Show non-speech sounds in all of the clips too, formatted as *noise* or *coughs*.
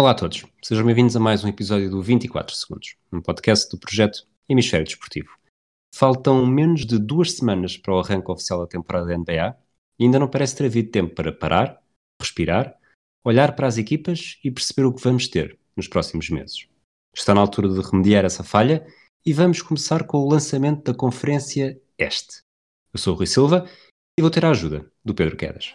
Olá a todos, sejam bem-vindos a mais um episódio do 24 Segundos, um podcast do projeto Hemisfério Desportivo. Faltam menos de duas semanas para o arranque oficial da temporada da NBA e ainda não parece ter havido tempo para parar, respirar, olhar para as equipas e perceber o que vamos ter nos próximos meses. Está na altura de remediar essa falha e vamos começar com o lançamento da conferência Este. Eu sou o Rui Silva e vou ter a ajuda do Pedro Quedas.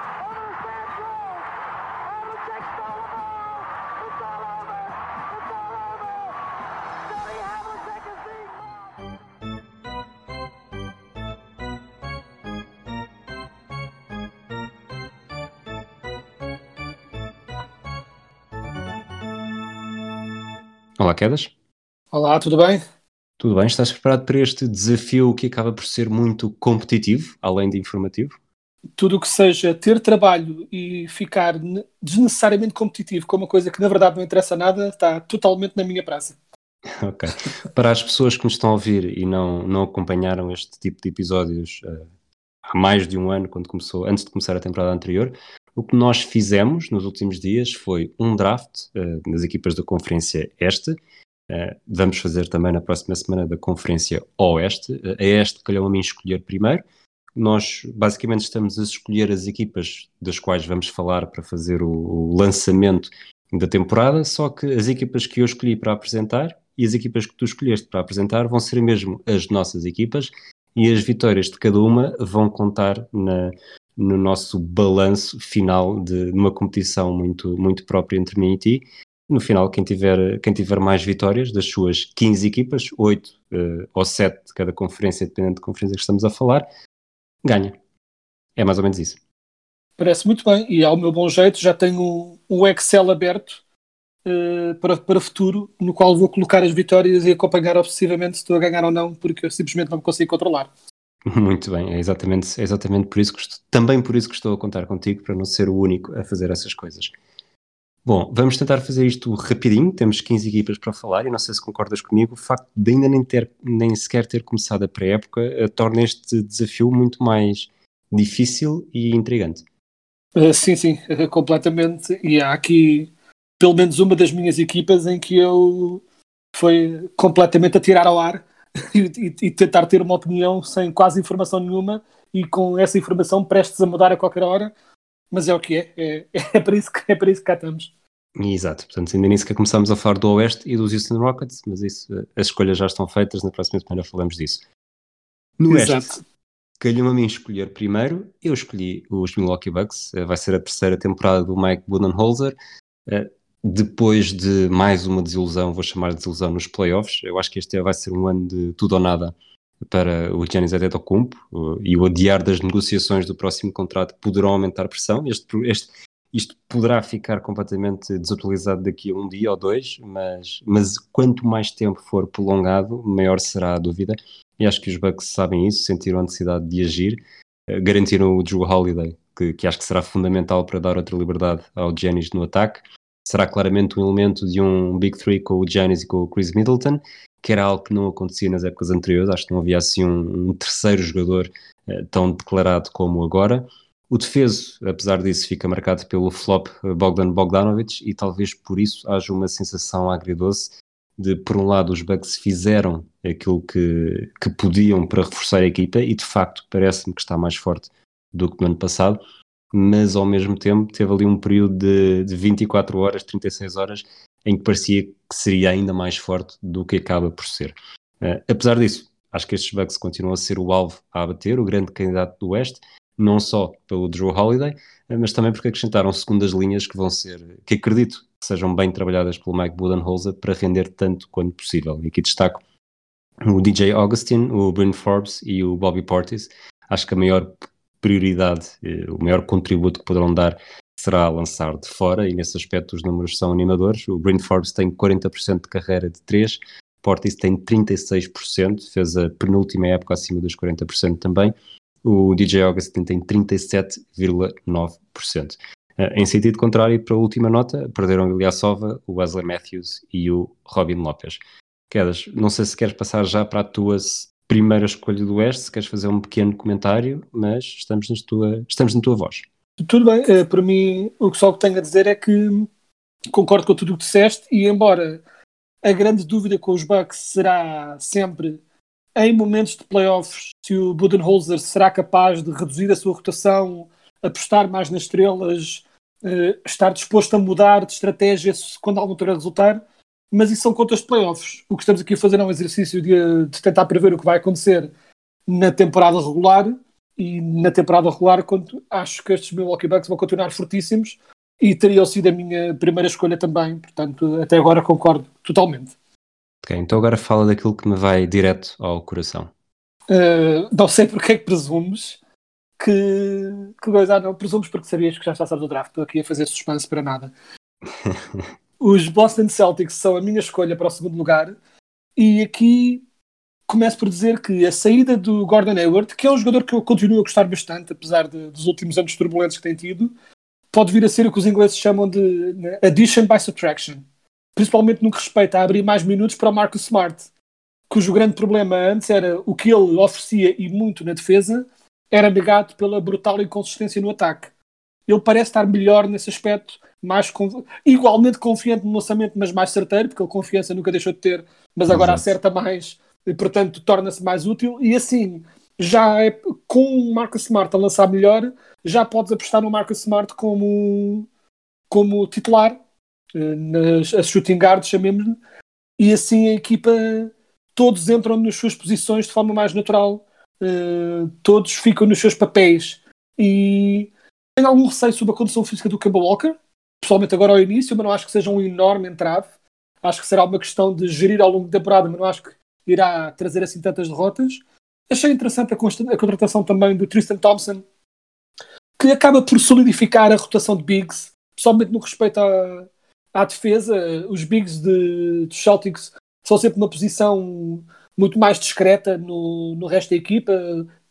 Olá, Quedas. Olá, tudo bem? Tudo bem? Estás preparado para este desafio que acaba por ser muito competitivo, além de informativo? Tudo o que seja ter trabalho e ficar desnecessariamente competitivo com uma coisa que na verdade não interessa nada está totalmente na minha praça. *laughs* Ok. Para as pessoas que nos estão a ouvir e não, não acompanharam este tipo de episódios uh, há mais de um ano, quando começou, antes de começar a temporada anterior, o que nós fizemos nos últimos dias foi um draft uh, nas equipas da Conferência Este. Uh, vamos fazer também na próxima semana da Conferência Oeste. Uh, a Este calhou a mim escolher primeiro. Nós basicamente estamos a escolher as equipas das quais vamos falar para fazer o, o lançamento da temporada, só que as equipas que eu escolhi para apresentar e as equipas que tu escolheste para apresentar vão ser mesmo as nossas equipas e as vitórias de cada uma vão contar na, no nosso balanço final de, de uma competição muito, muito própria entre mim e ti. No final, quem tiver, quem tiver mais vitórias das suas 15 equipas, 8 uh, ou 7 de cada conferência, dependendo da conferência que estamos a falar, ganha. É mais ou menos isso. Parece muito bem, e ao meu bom jeito já tenho um Excel aberto uh, para, para o futuro, no qual vou colocar as vitórias e acompanhar obsessivamente se estou a ganhar ou não, porque eu simplesmente não me consigo controlar. Muito bem, é exatamente, é exatamente por isso que estou, também por isso que estou a contar contigo, para não ser o único a fazer essas coisas. Bom, vamos tentar fazer isto rapidinho, temos 15 equipas para falar e não sei se concordas comigo, o facto de ainda nem, ter, nem sequer ter começado a pré-época uh, torna este desafio muito mais difícil e intrigante. Uh, sim, sim, uh, completamente, e há aqui pelo menos uma das minhas equipas em que eu foi completamente a tirar ao ar *laughs* e, e, tentar ter uma opinião sem quase informação nenhuma e com essa informação prestes a mudar a qualquer hora, mas é o que é, é, *laughs* é, para, isso que, é para isso que cá estamos. Exato, portanto, ainda nem sequer começamos a falar do Oeste e dos Houston Rockets, mas isso, as escolhas já estão feitas, na próxima semana falamos disso. No Exato. Oeste, calhou-me a mim escolher primeiro, eu escolhi os Milwaukee Bucks, eh, vai ser a terceira temporada do Mike Budenholzer, eh, depois de mais uma desilusão, vou chamar de desilusão nos playoffs, eu acho que este vai ser um ano de tudo ou nada para o Giannis Antetokounmpo e o adiar das negociações do próximo contrato poderão aumentar a pressão. Este, este, isto poderá ficar completamente desatualizado daqui a um dia ou dois, mas, mas quanto mais tempo for prolongado, maior será a dúvida. E acho que os Bucks sabem isso, sentiram a necessidade de agir, eh, garantiram o Drew Holiday, que, que acho que será fundamental para dar outra liberdade ao Giannis no ataque será claramente um elemento de um Big Three com o Giannis e com o Chris Middleton, que era algo que não acontecia nas épocas anteriores. Acho que não havia assim um, um terceiro jogador uh, tão declarado como agora. O defeso, apesar disso, fica marcado pelo flop eh, Bogdan Bogdanovic e talvez por isso haja uma sensação agridoce de, por um lado, os Bucks fizeram aquilo que, que podiam para reforçar a equipa e, de facto, parece-me que está mais forte do que no ano passado, mas ao mesmo tempo teve ali um período de, de 24 horas, 36 horas, em que parecia que seria ainda mais forte do que acaba por ser. Uh, apesar disso, acho que estes Bucks continuam a ser o alvo a abater, o grande candidato do Oeste, não só pelo Drew Holiday, uh, mas também porque acrescentaram segundas linhas que vão ser, que acredito que sejam bem trabalhadas pelo Mike Budenholzer para render tanto quanto possível. E aqui destaco o DJ Augustin, o Bryn Forbes e o Bobby Portis. Acho que a maior prioridade, eh, o maior contributo que poderão dar será lançar de fora e nesse aspecto os números são animadores. O Bryn Forbes tem 40% de carreira de 3, Portis tem 36%, fez a penúltima época acima dos 40% também. O DJ Augustin tem 37,9%. Uh, em sentido contrário, para a última nota, perderam o Ilyasova, o Wesley Matthews e o Robin Lopes. Quedas, não sei se queres passar já para a tua primeira escolha do Oeste, se queres fazer um pequeno comentário, mas estamos, nas tua, estamos na tua voz. Tudo bem, uh, para mim o que só tenho a dizer é que concordo com tudo o que disseste e embora a grande dúvida com os Bucks será sempre em momentos de playoffs se o Budenholzer será capaz de reduzir a sua rotação, apostar mais nas estrelas, uh, estar disposto a mudar de estratégia quando algo não resultar, mas isso são contas de playoffs. O que estamos aqui a fazer é um exercício de, de tentar prever o que vai acontecer na temporada regular e na temporada regular quando acho que estes Milwaukee Bucks vão continuar fortíssimos e teriam sido a minha primeira escolha também, portanto até agora concordo totalmente. Ok, então agora fala daquilo que me vai direto ao coração. Uh, não sei porque é que presumes que, que coisa, ah, não, presumes porque sabias que já está do draft, estou aqui a fazer suspense para nada. *laughs* Os Boston Celtics são a minha escolha para o segundo lugar e aqui começo por dizer que a saída do Gordon Hayward, que é um jogador que eu continuo a gostar bastante, apesar de, dos últimos anos turbulentos que tem tido, pode vir a ser o que os ingleses chamam de né, addition by subtraction principalmente no que respeita a abrir mais minutos para o Marcus Smart, cujo grande problema antes era o que ele oferecia e muito na defesa era negado pela brutal inconsistência no ataque. Ele parece estar melhor nesse aspecto, mais igualmente confiante no lançamento, mas mais certeiro, porque ele confiança nunca deixou de ter, mas agora Exato. acerta mais e, portanto, torna-se mais útil. E assim, já é, com o Marcus Smart a lançar melhor, já podes apostar no Marcus Smart como, como titular nas as shooting guards, chamemos-lhe, e assim a equipa, todos entram nas suas posições de forma mais natural, uh, todos ficam nos seus papéis. E tenho algum receio sobre a condição física do Kemba Walker, pessoalmente agora ao início, mas não acho que seja um enorme entrave. Acho que será uma questão de gerir ao longo da temporada, mas não acho que irá trazer assim tantas derrotas. Achei interessante a, a contratação também do Tristan Thompson, que acaba por solidificar a rotação de Bigs, pessoalmente no respeito a, à defesa, os bigs de, Celtics são sempre uma posição muito mais discreta no, no resto da equipa.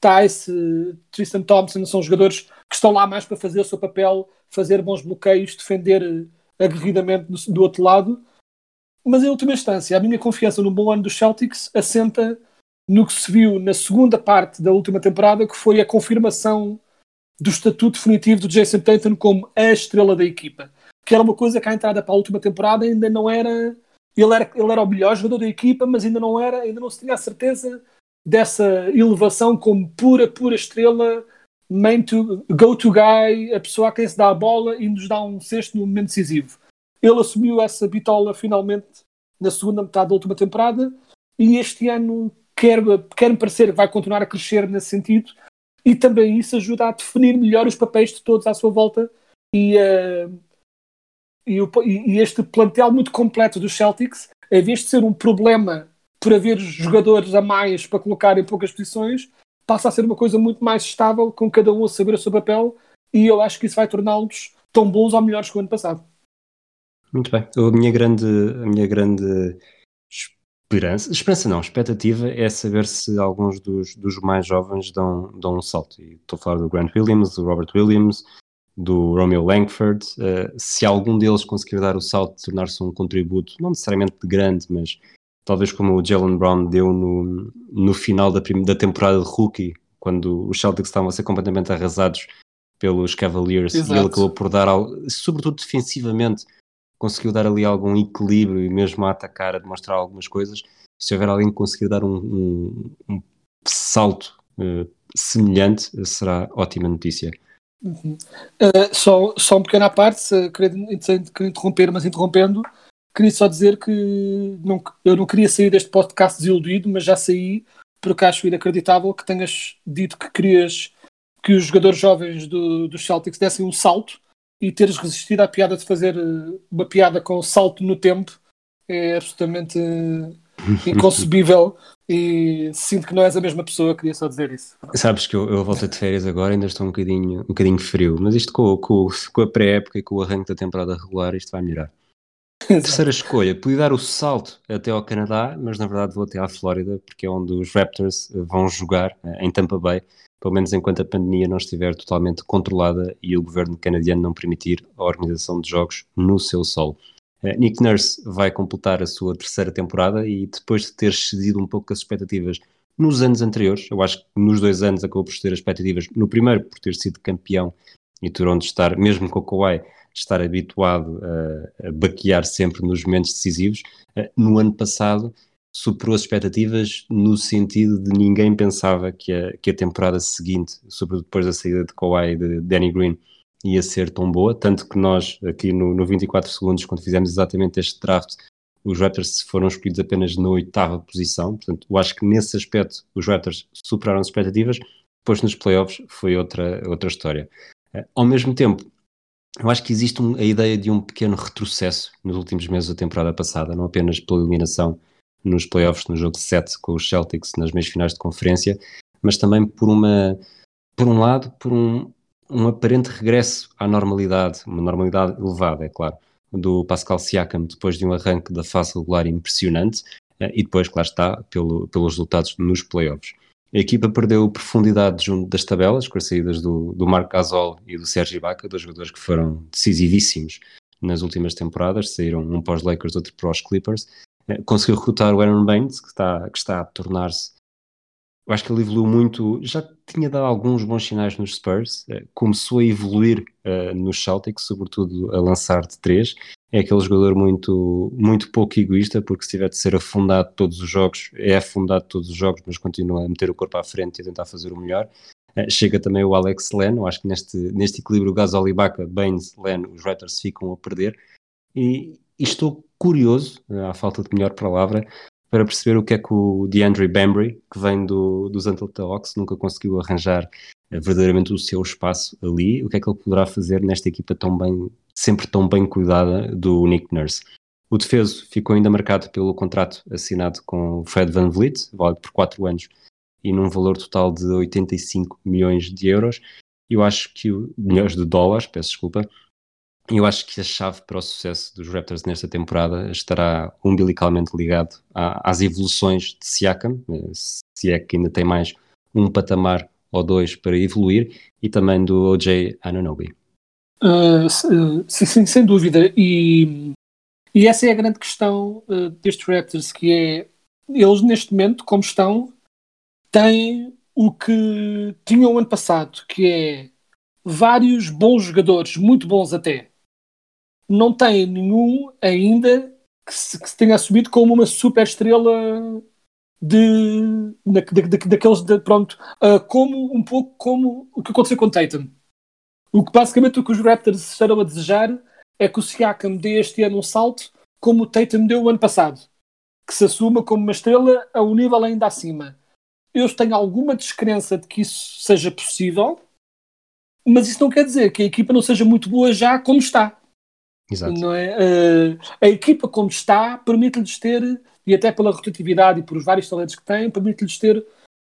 Tice, Tristan Thompson são jogadores que estão lá mais para fazer o seu papel, fazer bons bloqueios, defender aguerridamente do, do outro lado. Mas em última instância, a minha confiança no bom ano dos Celtics assenta no que se viu na segunda parte da última temporada, que foi a confirmação do estatuto definitivo do Jason Tatum como a estrela da equipa que era uma coisa que à entrada para a última temporada ainda não era. Ele era, ele era o melhor jogador da equipa, mas ainda não era, ainda não se tinha a certeza dessa elevação como pura, pura estrela, main to, go-to guy, a pessoa a quem se dá a bola e nos dá um cesto no momento decisivo. Ele assumiu essa bitola finalmente na segunda metade da última temporada e este ano quer, quer me parecer que vai continuar a crescer nesse sentido e também isso ajuda a definir melhor os papéis de todos à sua volta e uh, e, o, e, este plantel muito completo dos Celtics, em vez de ser um problema por haver jogadores a mais para colocar em poucas posições, passa a ser uma coisa muito mais estável, com cada um a saber o seu papel, e eu acho que isso vai torná-los tão bons ou melhores que o ano passado. Muito bem. A minha grande, a minha grande esperança, esperança não, expectativa é saber se alguns dos, dos mais jovens dão, dão um salto. E estou a falar do Grant Williams, do Robert Williams, do Romeo Langford, uh, se algum deles conseguir dar o salto tornar-se um contributo, não necessariamente grande, mas talvez como o Jalen Brown deu no, no final da, da temporada de rookie, quando os Celtics estavam a ser completamente arrasados pelos Cavaliers Exato. e ele acabou por dar, sobretudo defensivamente, conseguiu dar ali algum equilíbrio e mesmo a atacar, a demonstrar algumas coisas. Se houver alguém que conseguir dar um, um, um salto uh, semelhante, será ótima notícia. Uhum. Uh, só, só um pequeno à parte, queria, queria interromper, mas interrompendo, queria só dizer que não, eu não queria sair deste podcast desiludido, mas já saí porque acho inacreditável que tenhas dito que querias que os jogadores jovens do, dos Celtics dessem um salto e teres resistido à piada de fazer eh, uma piada com salto no tempo é absolutamente *laughs* inconcebível e sinto que não és a mesma pessoa, queria só dizer isso. Sabes que eu, eu voltei de férias agora ainda estou um bocadinho, um bocadinho frio, mas isto com, com, com a pré-época e com o arranque da temporada regular isto vai melhorar. *laughs* Terceira escolha, podia dar o salto até ao Canadá, mas na verdade vou até à Flórida, porque é onde os Raptors vão jogar, eh, em Tampa Bay, pelo menos enquanto a pandemia não estiver totalmente controlada e o governo canadiano não permitir a organização de jogos no seu solo. Uh, Nick Nurse vai completar a sua terceira temporada e depois de ter cedido um pouco as expectativas nos anos anteriores, eu acho que nos dois anos acabou por ter expectativas, no primeiro por ter sido campeão e ter onde estar, mesmo com o Kawhi, estar habituado a, a baquear sempre nos momentos decisivos. Uh, no ano passado superou as expectativas no sentido de ninguém pensava que a, que a temporada seguinte, sobretudo depois da saída de Kawhi e de Danny Green, ia ser tão boa, tanto que nós aqui no, no 24 segundos, quando fizemos exatamente este draft, os Raptors foram escolhidos apenas na oitava posição, portanto eu acho que nesse aspecto os Raptors superaram as expectativas, depois nos playoffs foi outra, outra história. Uh, ao mesmo tempo, eu acho que existe um, a ideia de um pequeno retrocesso nos últimos meses da temporada passada, não apenas pela eliminação nos playoffs no jogo 7 com os Celtics nas meias finais de conferência, mas também por uma por um lado, por um, um aparente regresso à normalidade, uma normalidade elevada, é claro, do Pascal Siakam depois de um arranque da fase regular impressionante eh, e depois, claro está, pelo, pelos resultados nos playoffs. A equipa perdeu profundidade junto das tabelas, com as saídas do, do Marco Gasol e do Sérgio Ibaka, dois jogadores que foram decisivíssimos nas últimas temporadas, saíram um para os Lakers, outro para os Clippers, eh, conseguiu recrutar o Aaron Baines, que está, que está a tornar-se. Eu acho que ele evoluiu muito, já tinha dado alguns bons sinais nos Spurs, eh, começou a evoluir uh, nos Celtics, sobretudo a lançar de três. É aquele jogador muito, muito pouco egoísta, porque se tiver de ser afundado todos os jogos, é afundado todos os jogos, mas continua a meter o corpo à frente e a tentar fazer o melhor. Uh, chega também o Alex Len, eu acho que neste, neste equilíbrio Gasol e Baca, Baines, Len, os Raptors ficam a perder. E, e estou curioso, à falta de melhor palavra, para perceber o que é que o DeAndre Bambry, que vem do, dos Atlanta Hawks, nunca conseguiu arranjar eh, verdadeiramente o seu espaço ali, o que é que ele poderá fazer nesta equipa tão bem, sempre tão bem cuidada do Nick Nurse. O defeso ficou ainda marcado pelo contrato assinado com Fred Van Vliet, válido por 4 anos e num valor total de 85 milhões de euros. Eu acho que milhões de dólares, peço desculpa, eu acho que a chave para o sucesso dos Raptors nesta temporada estará umbilicalmente ligado às evoluções de Siakam, se é que ainda tem mais um patamar ou dois para evoluir, e também do OJ Ananobi. Uh, sim, sem dúvida. E, e essa é a grande questão uh, destes Raptors, que é eles neste momento, como estão, têm o que tinham ano passado, que é vários bons jogadores, muito bons até, não tem nenhum ainda que se, que se tenha assumido como uma super estrela de, da, daqueles de, pronto, uh, como um pouco como o que aconteceu com Tatum. O que basicamente o que os Raptors estarão a desejar é que o Siakam dê este ano um salto como o Tatum deu o ano passado, que se assuma como uma estrela a um nível ainda acima. Eu tenho alguma descrença de que isso seja possível, mas isso não quer dizer que a equipa não seja muito boa já como está. Exato. Não é? Uh, a equipa como está permite-lhes ter, e até pela rotatividade e por vários talentos que tem, permite-lhes ter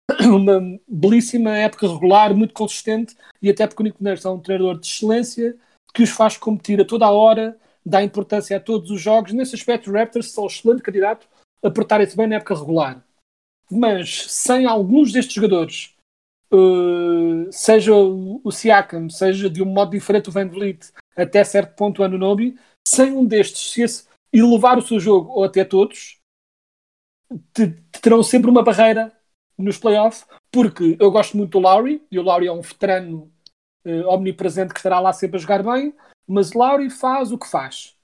*coughs* uma belíssima época regular, muito consistente, e até porque o Nico Neres é um treinador de excelência que os faz competir a toda a hora, dá importância a todos os jogos. Nesse aspecto, os Raptors são um excelente candidato a portarem-se bem na época regular. Mas sem alguns destes jogadores, uh, seja o Siakam, seja de um modo diferente o Van Vliet, até certo ponto o Anunobi, sem um destes se esse elevar o seu jogo, ou até todos, te, te terão sempre uma barreira nos playoffs, porque eu gosto muito do Lowry, e o Lowry é um veterano uh, omnipresente que estará lá sempre a jogar bem, mas o Lowry faz o que faz.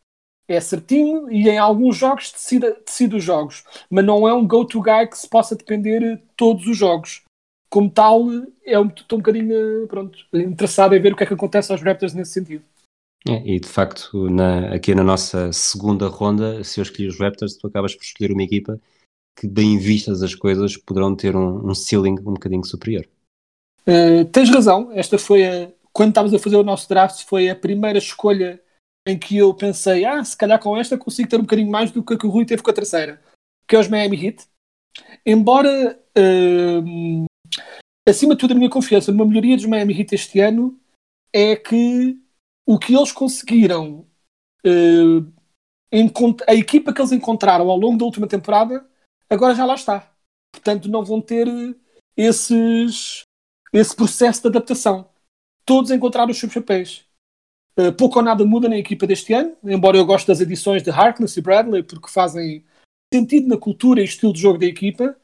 É certinho e em alguns jogos decide, decide os jogos, mas não é um go-to guy que se possa depender todos os jogos. Como tal, é um, estou um bocadinho pronto, interessado em ver o que é que acontece aos Raptors nesse sentido. É, e de facto, na, aqui na nossa segunda ronda, se eu escolhi os Raptors, tu acabas por escolher uma equipa que, bem vistas as coisas, poderão ter um, um ceiling um bocadinho superior. Uh, tens razão, esta foi a, quando estávamos a fazer o nosso draft, foi a primeira escolha em que eu pensei, ah, se calhar com esta consigo ter um bocadinho mais do que, que o Rui teve com a terceira, que é os Miami Heat. Embora, uh, acima de tudo, a minha confiança numa melhoria dos Miami Heat este ano é que o que eles conseguiram, uh, a equipa que eles encontraram ao longo da última temporada, agora já lá está. Portanto, não vão ter esses esse processo de adaptação. Todos encontraram os seus papéis. Uh, pouco ou nada muda na equipa deste ano, embora eu goste das edições de Harkness e Bradley, porque fazem sentido na cultura e estilo de jogo da equipa.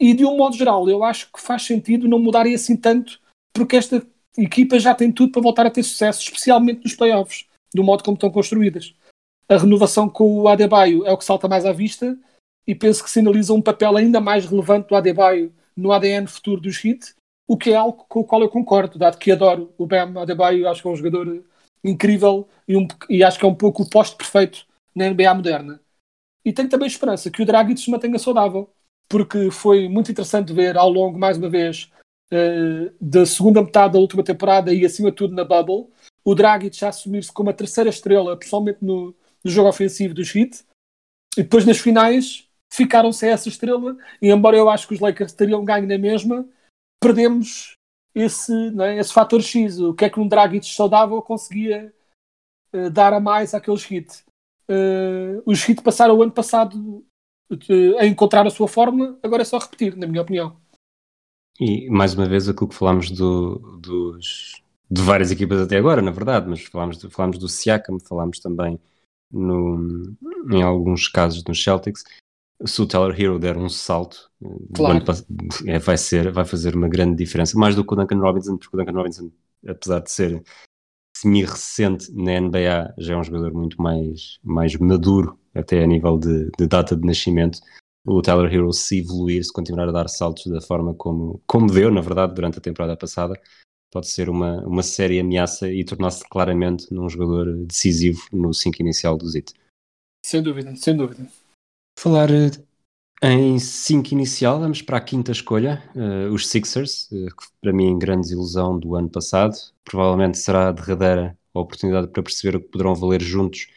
E de um modo geral, eu acho que faz sentido não mudarem assim tanto, porque esta equipa já tem tudo para voltar a ter sucesso, especialmente nos playoffs, do modo como estão construídas. A renovação com o Adebayo é o que salta mais à vista e penso que sinaliza um papel ainda mais relevante do Adebayo no ADN futuro dos Heat, o que é algo com o qual eu concordo, dado que adoro o Bam Adebayo, acho que é um jogador incrível e, um, e acho que é um pouco o posto perfeito na NBA moderna. E tenho também esperança que o Dragic se mantenha saudável, porque foi muito interessante ver ao longo, mais uma vez, uh, da segunda metade da última temporada e acima de tudo na Bubble, o Dragic já assumir-se como a terceira estrela, pessoalmente no, no jogo ofensivo dos Heat, e depois nas finais ficaram sem essa estrela, e embora eu acho que os Lakers teriam ganho na mesma, perdemos esse, é, esse fator X, o que é que um Dragic saudável conseguia uh, dar a mais àqueles Heat. Uh, os Heat passaram o ano passado uh, a encontrar a sua fórmula, agora é só repetir, na minha opinião. E mais uma vez aquilo que falámos do, dos, de várias equipas até agora, na verdade, mas falámos, do, falámos do Siakam, falámos também no, em alguns casos nos Celtics. Se o Teller Hero der um salto, claro. é, vai, ser, vai fazer uma grande diferença, mais do que o Duncan Robinson, porque o Duncan Robinson, apesar de ser semi-recente na NBA, já é um jogador muito mais, mais maduro, até a nível de, de data de nascimento. O Tyler Hero, se evoluir, se continuar a dar saltos da forma como, como deu, na verdade, durante a temporada passada, pode ser uma, uma séria ameaça e tornar-se claramente num jogador decisivo no 5 inicial do ZIT. Sem dúvida, sem dúvida. Falar eh, em 5 inicial, vamos para a quinta escolha, uh, os Sixers, uh, que para mim grande ilusão do ano passado. Provavelmente será a derradeira oportunidade para perceber o que poderão valer juntos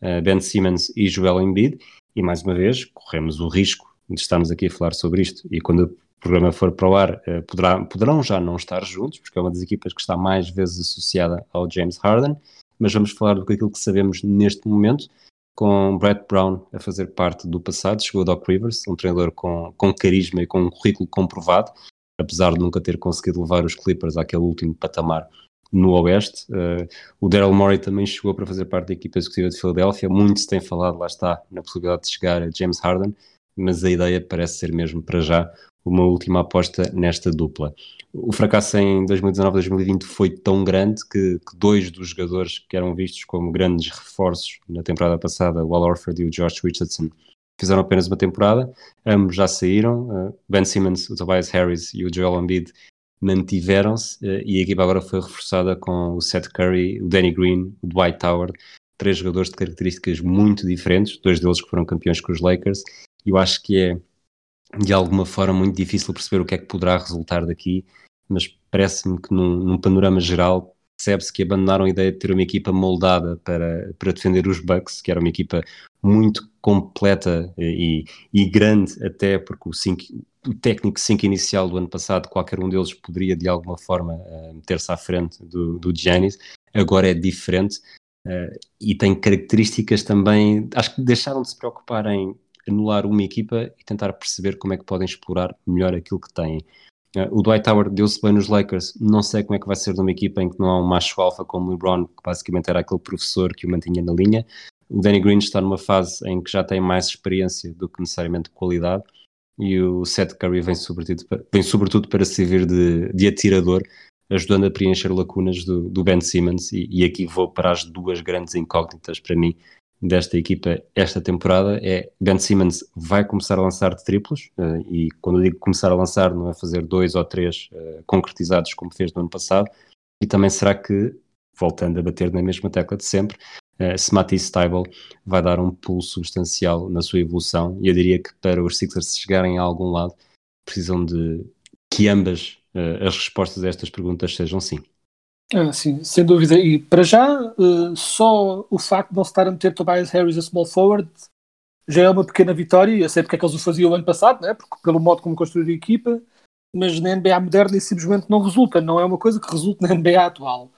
uh, Ben Simmons e Joel Embiid. E mais uma vez, corremos o risco de estarmos aqui a falar sobre isto. E quando o programa for para o ar, poderá, poderão já não estar juntos, porque é uma das equipas que está mais vezes associada ao James Harden. Mas vamos falar do que aquilo que sabemos neste momento com Brett Brown a fazer parte do passado. Chegou Doc Rivers, um treinador com, com carisma e com um currículo comprovado, apesar de nunca ter conseguido levar os Clippers àquele último patamar no Oeste. Uh, o Daryl Morey também chegou para fazer parte da equipa executiva de Filadélfia. Muito se tem falado, lá está, na possibilidade de chegar a James Harden, mas a ideia parece ser mesmo para já uma última aposta nesta dupla. O fracasso em 2019-2020 foi tão grande que, que, dois dos jogadores que eram vistos como grandes reforços na temporada passada, o Al Orford e o Josh Richardson, fizeram apenas uma temporada. Ambos já saíram. Uh, ben Simmons, o Tobias Harris e o Joel Embiid mantiveram-se uh, e a equipa agora foi reforçada com o Seth Curry, o Danny Green, o Dwight Howard, três jogadores de características muito diferentes, dois deles que foram campeões com os Lakers. Eu acho que é de alguma forma muito difícil perceber o que é que poderá resultar daqui, mas parece-me que num, num panorama geral percebe-se que abandonaram a ideia de ter uma equipa moldada para, para defender os Bucks, que era uma equipa muito completa e, e grande até porque o, cinco, o técnico 5 inicial do ano passado, qualquer um deles poderia de alguma forma uh, meter-se à frente do, do Giannis, agora é diferente uh, e tem características também, acho que deixaram de se preocupar em anular uma equipa e tentar perceber como é que podem explorar melhor aquilo que têm. Uh, o Dwight Howard deu-se bem nos Lakers, não sei como é que vai ser numa equipa em que não há um macho alfa como o LeBron, que basicamente era aquele professor que o mantinha na linha. O Danny Green está numa fase em que já tem mais experiência do que necessariamente qualidade e o Seth Curry vem sobretudo, vem sobretudo para servir de, de atirador, ajudando a preencher lacunas do, do Ben Simmons e, e, aqui vou para as duas grandes incógnitas para mim desta equipa esta temporada é Ben Simmons vai começar a lançar de triplos uh, e quando eu digo começar a lançar não é fazer dois ou três uh, concretizados como fez no ano passado e também será que voltando a bater na mesma tecla de sempre uh, se Matisse Stable vai dar um pulso substancial na sua evolução e eu diria que para os Sixers chegarem a algum lado precisam de que ambas as respostas a estas perguntas sejam sim ah, sim, sem dúvida. E para já, uh, só o facto de não se estar a meter Tobias Harris a small forward já é uma pequena vitória. Eu sei porque é que eles o faziam o ano passado, né? porque, pelo modo como construíram a equipa, mas na NBA moderna isso simplesmente não resulta. Não é uma coisa que resulta na NBA atual.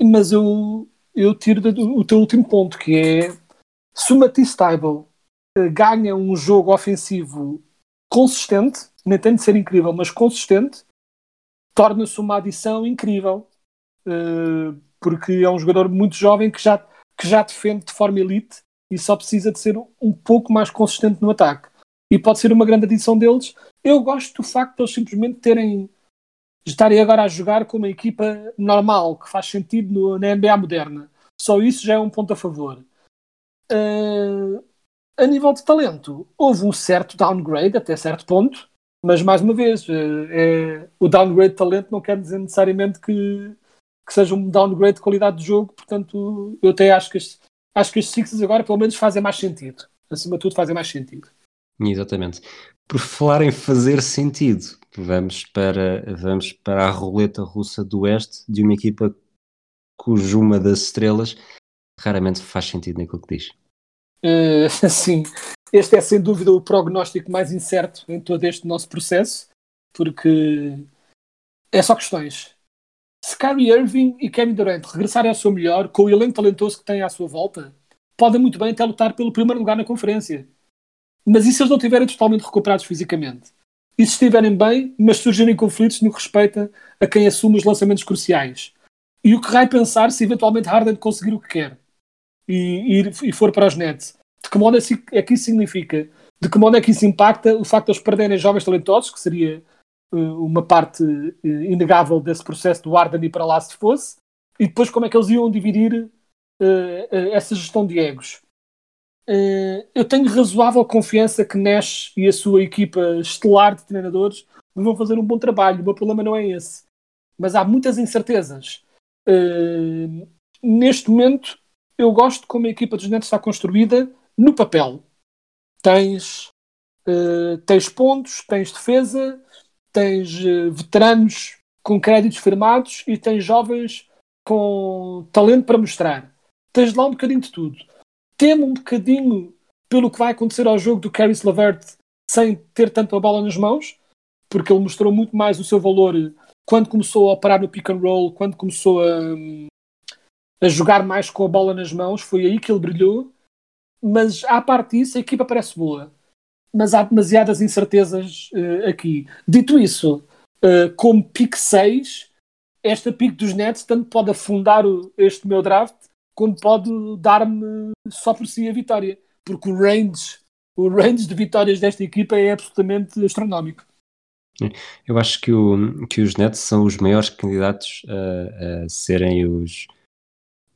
Mas eu, eu tiro o teu último ponto, que é se o Matisse Tybal uh, ganha um jogo ofensivo consistente, nem tem de ser incrível, mas consistente, torna-se uma adição incrível, porque é um jogador muito jovem que já, que já defende de forma elite e só precisa de ser um pouco mais consistente no ataque. E pode ser uma grande adição deles. Eu gosto do facto de eles simplesmente terem estarem agora a jogar com uma equipa normal, que faz sentido no, na NBA moderna. Só isso já é um ponto a favor. Uh, a nível de talento, houve um certo downgrade até certo ponto, mas mais uma vez, uh, é, o downgrade de talento não quer dizer necessariamente que, que seja um downgrade de qualidade de jogo, portanto, eu até acho que as, acho que as Sixers agora pelo menos fazem mais sentido. Acima de tudo, fazem mais sentido. Exatamente. Por falar em fazer sentido, vamos para, vamos para a roleta russa do Oeste de uma equipa cujo uma das estrelas raramente faz sentido naquilo que diz. Uh, *laughs* sim, este é sem dúvida o prognóstico mais incerto em todo este nosso processo, porque é só questões. Se Kyrie Irving e Kevin Durant regressarem ao seu melhor, com o elenco talentoso que têm à sua volta, podem muito bem até lutar pelo primeiro lugar na conferência. Mas e se eles não estiverem totalmente recuperados fisicamente? E se estiverem bem, mas surgirem conflitos no que respeita a quem assume os lançamentos cruciais? E o que vai pensar se eventualmente Harden conseguir o que quer e, e, e for para os Nets? De que modo é que isso significa? De que modo é que isso impacta o facto de eles perderem jovens talentosos, que seria uma parte uh, inegável desse processo do Harden e para lá se fosse, e depois como é que eles iam dividir uh, essa gestão de egos? eu tenho razoável confiança que Nash e a sua equipa estelar de treinadores vão fazer um bom trabalho. O meu problema não é esse. Mas há muitas incertezas. Neste momento, eu gosto como a equipa dos Nets está construída no papel. Tens, tens pontos, tens defesa, tens uh, veteranos com créditos firmados e tens jovens com talento para mostrar. Tens lá um bocadinho de tudo. Temo um bocadinho pelo que vai acontecer ao jogo do Caris Lavert sem ter tanta bola nas mãos, porque ele mostrou muito mais o seu valor quando começou a operar no pick and roll, quando começou a, a jogar mais com a bola nas mãos, foi aí que ele brilhou. Mas à parte disso, a equipa parece boa. Mas há demasiadas incertezas uh, aqui. Dito isso, uh, como pick 6, esta pick dos Nets tanto pode afundar o, este meu draft, como pode dar-me só por si a vitória. Porque o range, o range de vitórias desta equipa é absolutamente astronómico. Eu acho que, o, que os Nets são os maiores candidatos a, a serem os,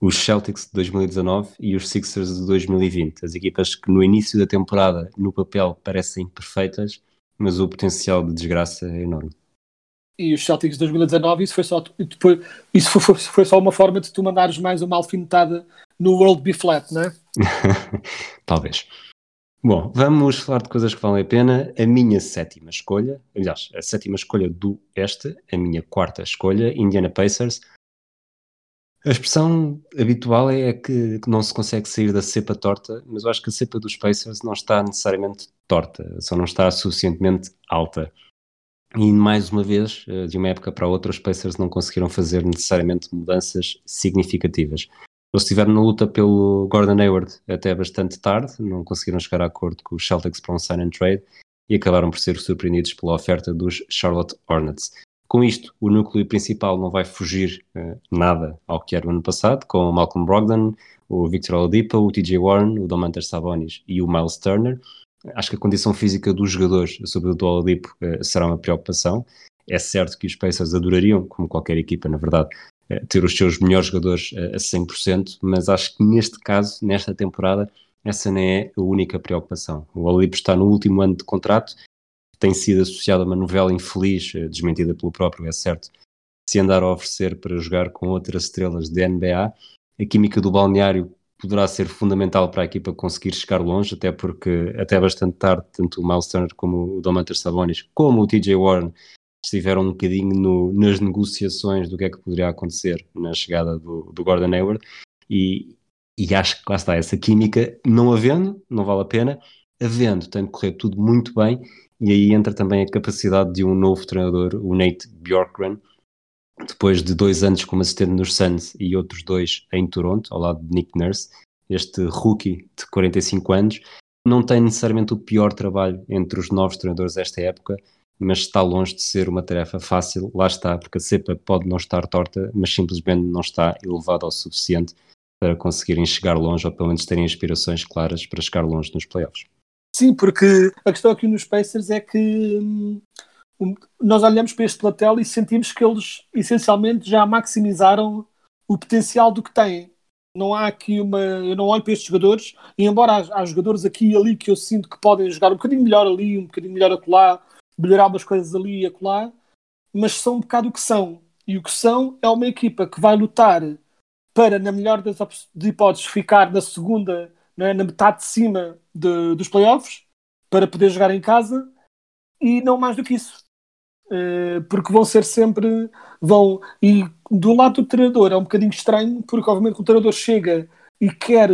os Celtics de 2019 e os Sixers de 2020. As equipas que no início da temporada, no papel, parecem perfeitas, mas o potencial de desgraça é enorme. E os Celtics de 2019, isso foi só, depois, isso foi, foi só uma forma de tu mandares mais uma alfinetada no World Be Flat, não é? *laughs* Talvez. Bom, vamos falar de coisas que valem a pena. A minha sétima escolha, aliás, a sétima escolha do este, a minha quarta escolha, Indiana Pacers. A expressão habitual é que não se consegue sair da cepa torta, mas eu acho que a cepa dos Pacers não está necessariamente torta, só não está suficientemente alta. E mais uma vez, eh, de uma época para outra, os Pacers não conseguiram fazer necessariamente mudanças significativas. Eles estiveram na luta pelo Gordon Hayward até bastante tarde, não conseguiram chegar a acordo com os Celtics para um sign and trade e acabaram por ser surpreendidos pela oferta dos Charlotte Hornets. Com isto, o núcleo principal não vai fugir uh, nada ao que era o ano passado, com o Malcolm Brogdon, o Victor Oladipo, o TJ Warren, o Domantas Sabonis e o Miles Turner. Acho que a condição física dos jogadores, sobretudo do Oladipo, uh, será uma preocupação. É certo que os Pacers adorariam, como qualquer equipa, na verdade, eh, ter os seus melhores jogadores a 100%, mas acho que neste caso, nesta temporada, essa não é a única preocupação. O Oladipo está no último ano de contrato, tem sido associado a uma novela infeliz, eh, desmentida pelo próprio, é certo, se andar a oferecer para jogar com outras estrelas de NBA. A química do balneário poderá ser fundamental para a equipa conseguir chegar longe, até porque até bastante tarde, tanto o Miles Turner como o Domantas Sabonis, como o TJ Warren, estiveram um bocadinho no, nas negociações do que é que poderia acontecer na chegada do, do Gordon Hayward e, e acho que lá está, essa química, não havendo, não vale a pena, havendo, tem de correr tudo muito bem e aí entra também a capacidade de um novo treinador, o Nate Bjorkgren, depois de dois anos como assistente nos Suns e outros dois em Toronto, ao lado de Nick Nurse, este rookie de 45 anos, não tem necessariamente o pior trabalho entre os novos treinadores desta época, mas está longe de ser uma tarefa fácil. Lá está, porque a cepa pode não estar torta, mas simplesmente não está elevada o suficiente para conseguirem chegar longe, ou pelo menos terem aspirações claras para chegar longe nos playoffs. Sim, porque a questão aqui nos Pacers é que hum, nós olhamos para este plantel e sentimos que eles essencialmente já maximizaram o potencial do que têm. Não há aqui uma. Eu não olho para estes jogadores, e embora há, há jogadores aqui e ali que eu sinto que podem jogar um bocadinho melhor ali, um bocadinho melhor acolá, melhorar umas coisas ali e acolá, mas são um bocado o que são. E o que são é uma equipa que vai lutar para, na melhor das hipóteses, ficar na segunda, né, na metade de cima de, dos playoffs, para poder jogar em casa, e não mais do que isso. Uh, porque vão ser sempre. vão E do lado do treinador é um bocadinho estranho, porque obviamente o treinador chega e quer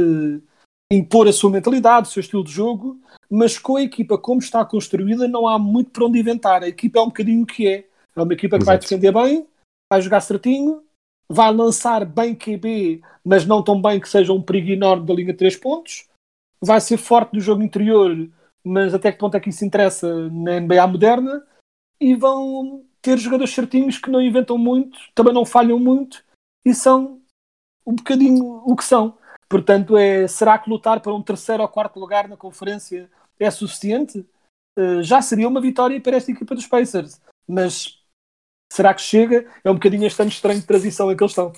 impor a sua mentalidade, o seu estilo de jogo, mas com a equipa como está construída não há muito para onde inventar. A equipa é um bocadinho o que é. É uma equipa que Exato. vai defender bem, vai jogar certinho, vai lançar bem QB, mas não tão bem que seja um perigo enorme da linha de 3 pontos, vai ser forte no jogo interior, mas até que ponto é que isso interessa na NBA moderna, e vão ter jogadores certinhos que não inventam muito, também não falham muito, e são um bocadinho o que são. Portanto, é, será que lutar para um terceiro ou quarto lugar na conferência é suficiente? Uh, já seria uma vitória para esta equipa dos Pacers, mas será que chega? É um bocadinho este ano estranho de transição em que eles estão.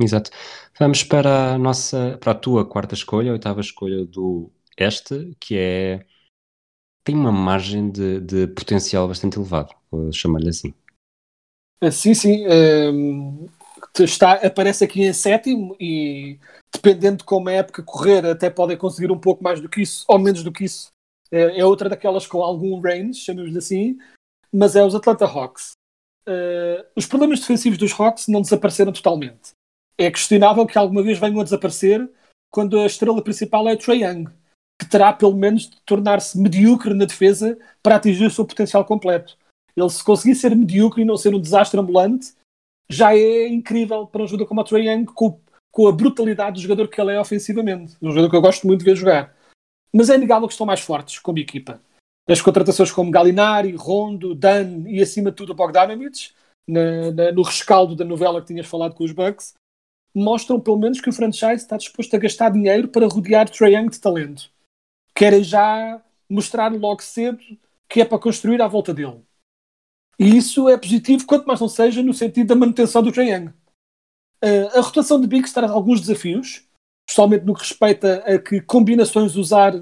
Exato. Vamos para a nossa, para a tua quarta escolha, a oitava escolha do este, que é tem uma margem de, de potencial bastante elevado, vou chamar-lhe assim. Eh, sim, sim. Um, ehm, está, aparece aqui em sétimo e dependendo de como a época correr, até podem conseguir um pouco mais do que isso, ou menos do que isso. É, é outra daquelas com algum range, chamemos assim, mas é os Atlanta Hawks. Uh, os problemas defensivos dos Hawks não desapareceram totalmente. É questionável que alguma vez venham a desaparecer quando a estrela principal é o Trae Young, que terá pelo menos de tornar-se medíocre na defesa para atingir o seu potencial completo. Ele, se conseguir ser medíocre e não ser um desastre ambulante, já é incrível para um jogador como o Trae Young, com com a brutalidade do jogador que ele é ofensivamente. Um jogador que eu gosto muito de ver jogar. Mas é inegável que estão mais fortes como equipa. As contratações como Galinari, Rondo, Dan e acima de tudo Bogdanovich, na, na, no rescaldo da novela que tinhas falado com os Bucks, mostram pelo menos que o franchise está disposto a gastar dinheiro para rodear Trae Young de talento. Querem já mostrar logo cedo que é para construir à volta dele. E isso é positivo, quanto mais não seja no sentido da manutenção do Trae Young. Uh, a rotação de Bigs traz alguns desafios, especialmente no que respeita a que combinações usar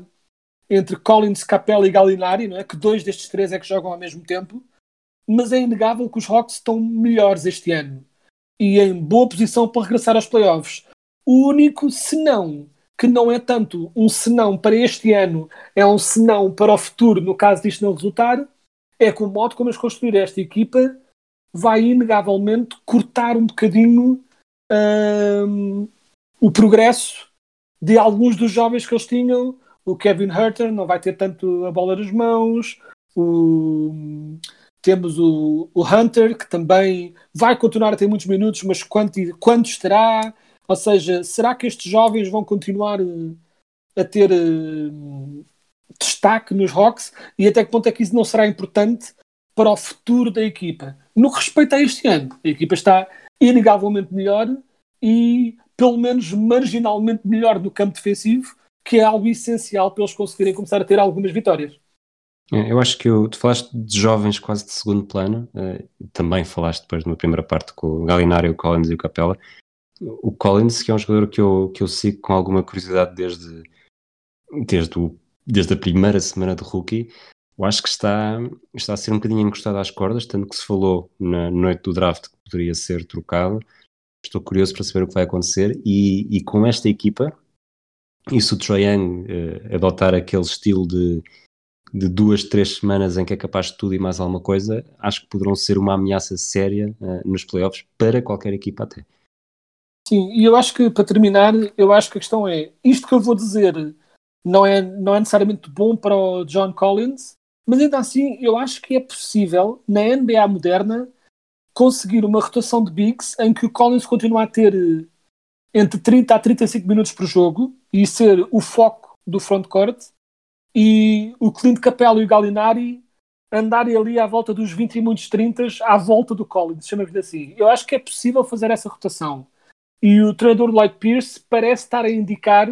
entre Collins, Capella e Gallinari, não é? que dois destes três é que jogam ao mesmo tempo, mas é inegável que os Hawks estão melhores este ano e em boa posição para regressar aos playoffs. O único senão, que não é tanto um senão para este ano, é um senão para o futuro, no caso disto não resultar, é que o modo como eles construíram esta equipa vai inegavelmente cortar um bocadinho um, o progresso de alguns dos jovens que eles tinham. O Kevin Herter não vai ter tanto a bola nas mãos. O, temos o, o, Hunter, que também vai continuar a ter muitos minutos, mas quantos, quantos terá? Ou seja, será que estes jovens vão continuar eh, a ter uh, destaque nos Hawks? E até que ponto é que isso não será importante para o futuro da equipa? No que respeita a este ano, a equipa está inegavelmente melhor e pelo menos marginalmente melhor no campo defensivo, que é algo essencial para eles conseguirem começar a ter algumas vitórias. É, eu acho que eu, tu falaste de jovens quase de segundo plano, uh, também falaste depois numa primeira parte com o Galinari, o Collins e o Capella. O Collins, que é um jogador que eu, que eu sigo com alguma curiosidade desde, desde, o, desde a primeira semana de rookie, eu acho que está, está a ser um bocadinho encostado às cordas, tanto que se falou na noite do draft que poderia ser trocado. Estou curioso para saber o que vai acontecer e, e com esta equipa, e se o Troy Young uh, adotar aquele estilo de, de duas, três semanas em que é capaz de tudo e mais alguma coisa, acho que poderão ser uma ameaça séria uh, nos playoffs para qualquer equipa até. Sim, e eu acho que para terminar, eu acho que a questão é isto que eu vou dizer não é, não é necessariamente bom para o John Collins, mas ainda assim, eu acho que é possível, na NBA moderna, conseguir uma rotação de bigs em que o Collins continua a ter entre 30 a 35 minutos por jogo e ser o foco do frontcourt e o Clint Capello e o Gallinari andarem ali à volta dos 20 e muitos 30 à volta do Collins, chama-lhe assim. Eu acho que é possível fazer essa rotação. E o treinador Lloyd Pierce parece estar a indicar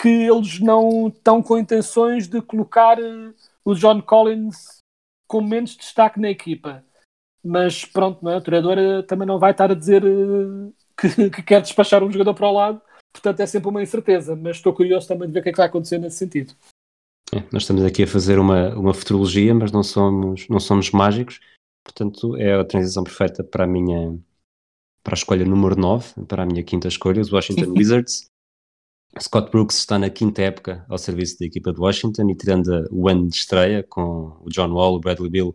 que eles não estão com intenções de colocar eh, o John Collins com menos destaque na equipa. Mas pronto, não é? o treinador eh, também não vai estar a dizer eh, que, que, quer despachar um jogador para o lado, portanto é sempre uma incerteza. Mas estou curioso também de ver o que é que vai acontecer nesse sentido. É, nós estamos aqui a fazer uma, uma futurologia, mas não somos, não somos mágicos, portanto é a transição perfeita para a minha para a escolha número 9, para a minha quinta escolha, os Washington *laughs* Wizards. Scott Brooks está na quinta época ao serviço da equipa de Washington e tirando o ano de estreia com o John Wall, o Bradley Bill,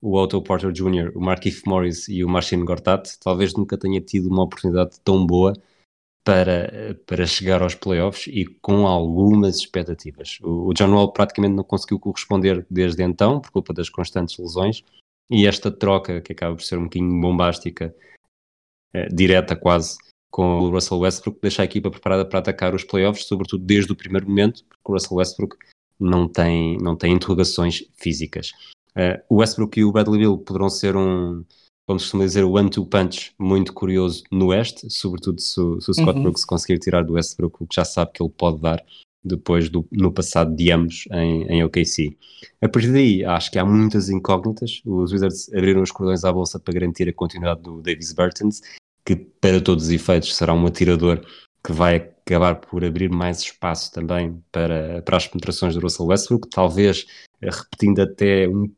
o Otto Porter Jr., o Markif Morris e o Marcin Gortat, talvez nunca tenha tido uma oportunidade tão boa para, para chegar aos playoffs e com algumas expectativas. O, o John Wall praticamente não conseguiu corresponder desde então, por culpa das constantes lesões, e esta troca, que acaba por ser um bocadinho bombástica, eh, direta quase, com o Russell Westbrook, deixa a equipa preparada para atacar os playoffs, sobretudo desde o primeiro momento, porque o Russell Westbrook não tem, não tem interrogações físicas. Uh, o Westbrook e o Bradley Bill poderão ser um, vamos costuma dizer, o one-two punch muito curioso no Oeste, sobretudo se, se o Scott uhum. Brooks conseguir tirar do Westbrook o que já sabe que ele pode dar depois do, no passado de ambos em, em OKC. A partir daí, acho que há muitas incógnitas. Os Wizards abriram os cordões à bolsa para garantir a continuidade do Davis Burtons, que para todos os efeitos será um atirador que vai acabar por abrir mais espaço também para, para as penetrações do Russell Westbrook, talvez eh, repetindo até um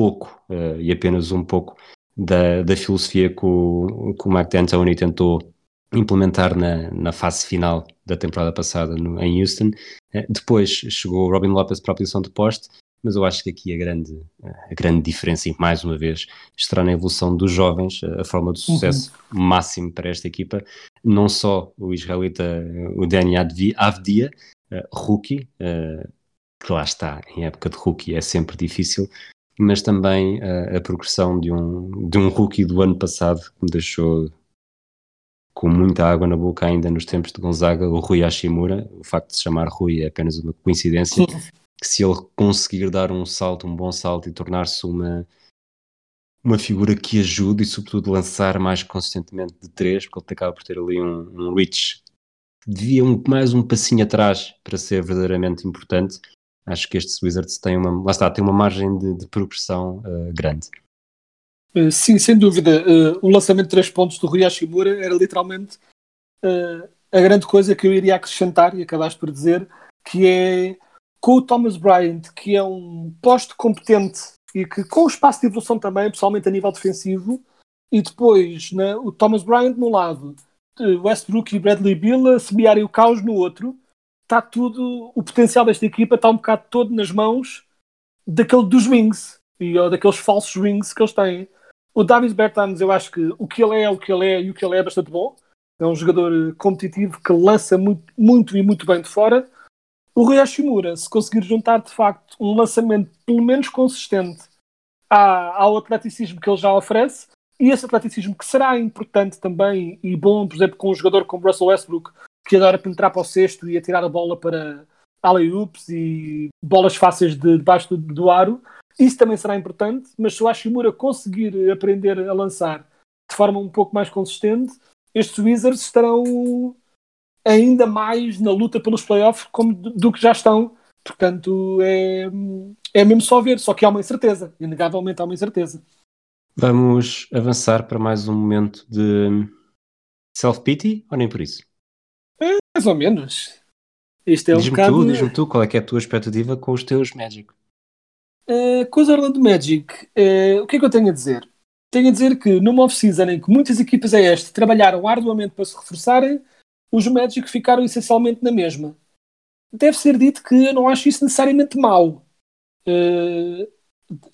pouco, uh, e apenas um pouco, da, da filosofia que o, que o Mike D'Antoni tentou implementar na, na fase final da temporada passada no, em Houston. Uh, depois chegou o Robin Lopez para a posição de poste, mas eu acho que aqui a grande, a grande diferença, e mais uma vez, estará na evolução dos jovens, a forma de sucesso uhum. máximo para esta equipa, não só o israelita, o Dani Avdia, uh, rookie, uh, que lá está, em época de rookie é sempre difícil, mas também uh, a progressão de um, de um rookie do ano passado que me deixou com muita água na boca ainda nos tempos de Gonzaga, o Rui Hashimura. O facto de se chamar Rui é apenas uma coincidência. que se ele conseguir dar um salto, um bom salto e tornar-se uma, uma figura que ajude e sobretudo lançar mais consistentemente de três, porque ele acaba por ter ali um, um reach que devia um, mais um passinho atrás para ser verdadeiramente importante. Acho que este Wizards tem uma, lá está, tem uma margem de, de progressão uh, grande. Uh, sim, sem dúvida. Uh, o lançamento de três pontos do Rui Hashimura era literalmente a grande coisa que eu iria acrescentar, e acabaste por dizer, que é com o Thomas Bryant, que é um posto competente e que com espaço de evolução também, pessoalmente a nível defensivo, e depois né, o Thomas Bryant no lado, Westbrook e Bradley Bill a semearem o caos no outro, está tudo, o potencial desta equipa está um bocado todo nas mãos daquele dos wings, e, ou daqueles falsos wings que eles têm. O Davis Bertans, eu acho que o que ele é, o que ele é e o que ele é é bastante bom. É um jogador competitivo que lança muito, muito e muito bem de fora o Rui Hashimura, se conseguir juntar de facto um lançamento pelo menos consistente ao atleticismo que ele já oferece, e esse atleticismo que será importante também e bom, por exemplo, com um jogador como Russell Westbrook, que adora penetrar para o cesto e atirar a bola para alley-oops e bolas fáceis de debaixo do, do aro, isso também será importante, mas se o Hashimura conseguir aprender a lançar de forma um pouco mais consistente, estes Wizards estarão ainda mais na luta pelos playoffs como do, do que já estão. Portanto, é, é mesmo só ver, só que há uma incerteza, inegavelmente há uma incerteza. Vamos avançar para mais um momento de self-pity ou nem por isso? É, mais ou menos. Isto é diz-me um bocado... tu, diz-me tu, qual é que é a tua expectativa com os teus Magic? Uh, com os Orlando Magic, uh, o que é que eu tenho a dizer? Tenho a dizer que numa off-season em que muitas equipas a este trabalharam arduamente para se reforçarem, os Magic ficaram essencialmente na mesma. Deve ser dito que eu não acho isso necessariamente mau. Uh,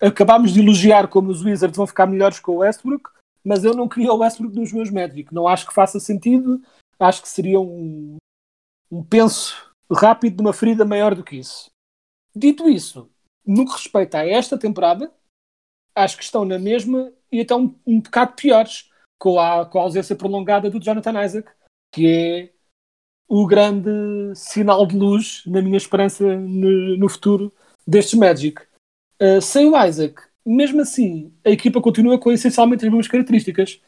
acabámos de elogiar como os Wizards vão ficar melhores com o Westbrook, mas eu não queria o Westbrook nos meus Magic. Não acho que faça sentido. Acho que seria um, um penso rápido de uma ferida maior do que isso. Dito isso, no que respeita a esta temporada, acho que estão na mesma e até um, um bocado piores com a, com a ausência prolongada do Jonathan Isaac que é o grande sinal de luz na minha esperança no, no futuro destes Magic. Uh, sem o Isaac, mesmo assim, a equipa continua com essencialmente as mesmas características.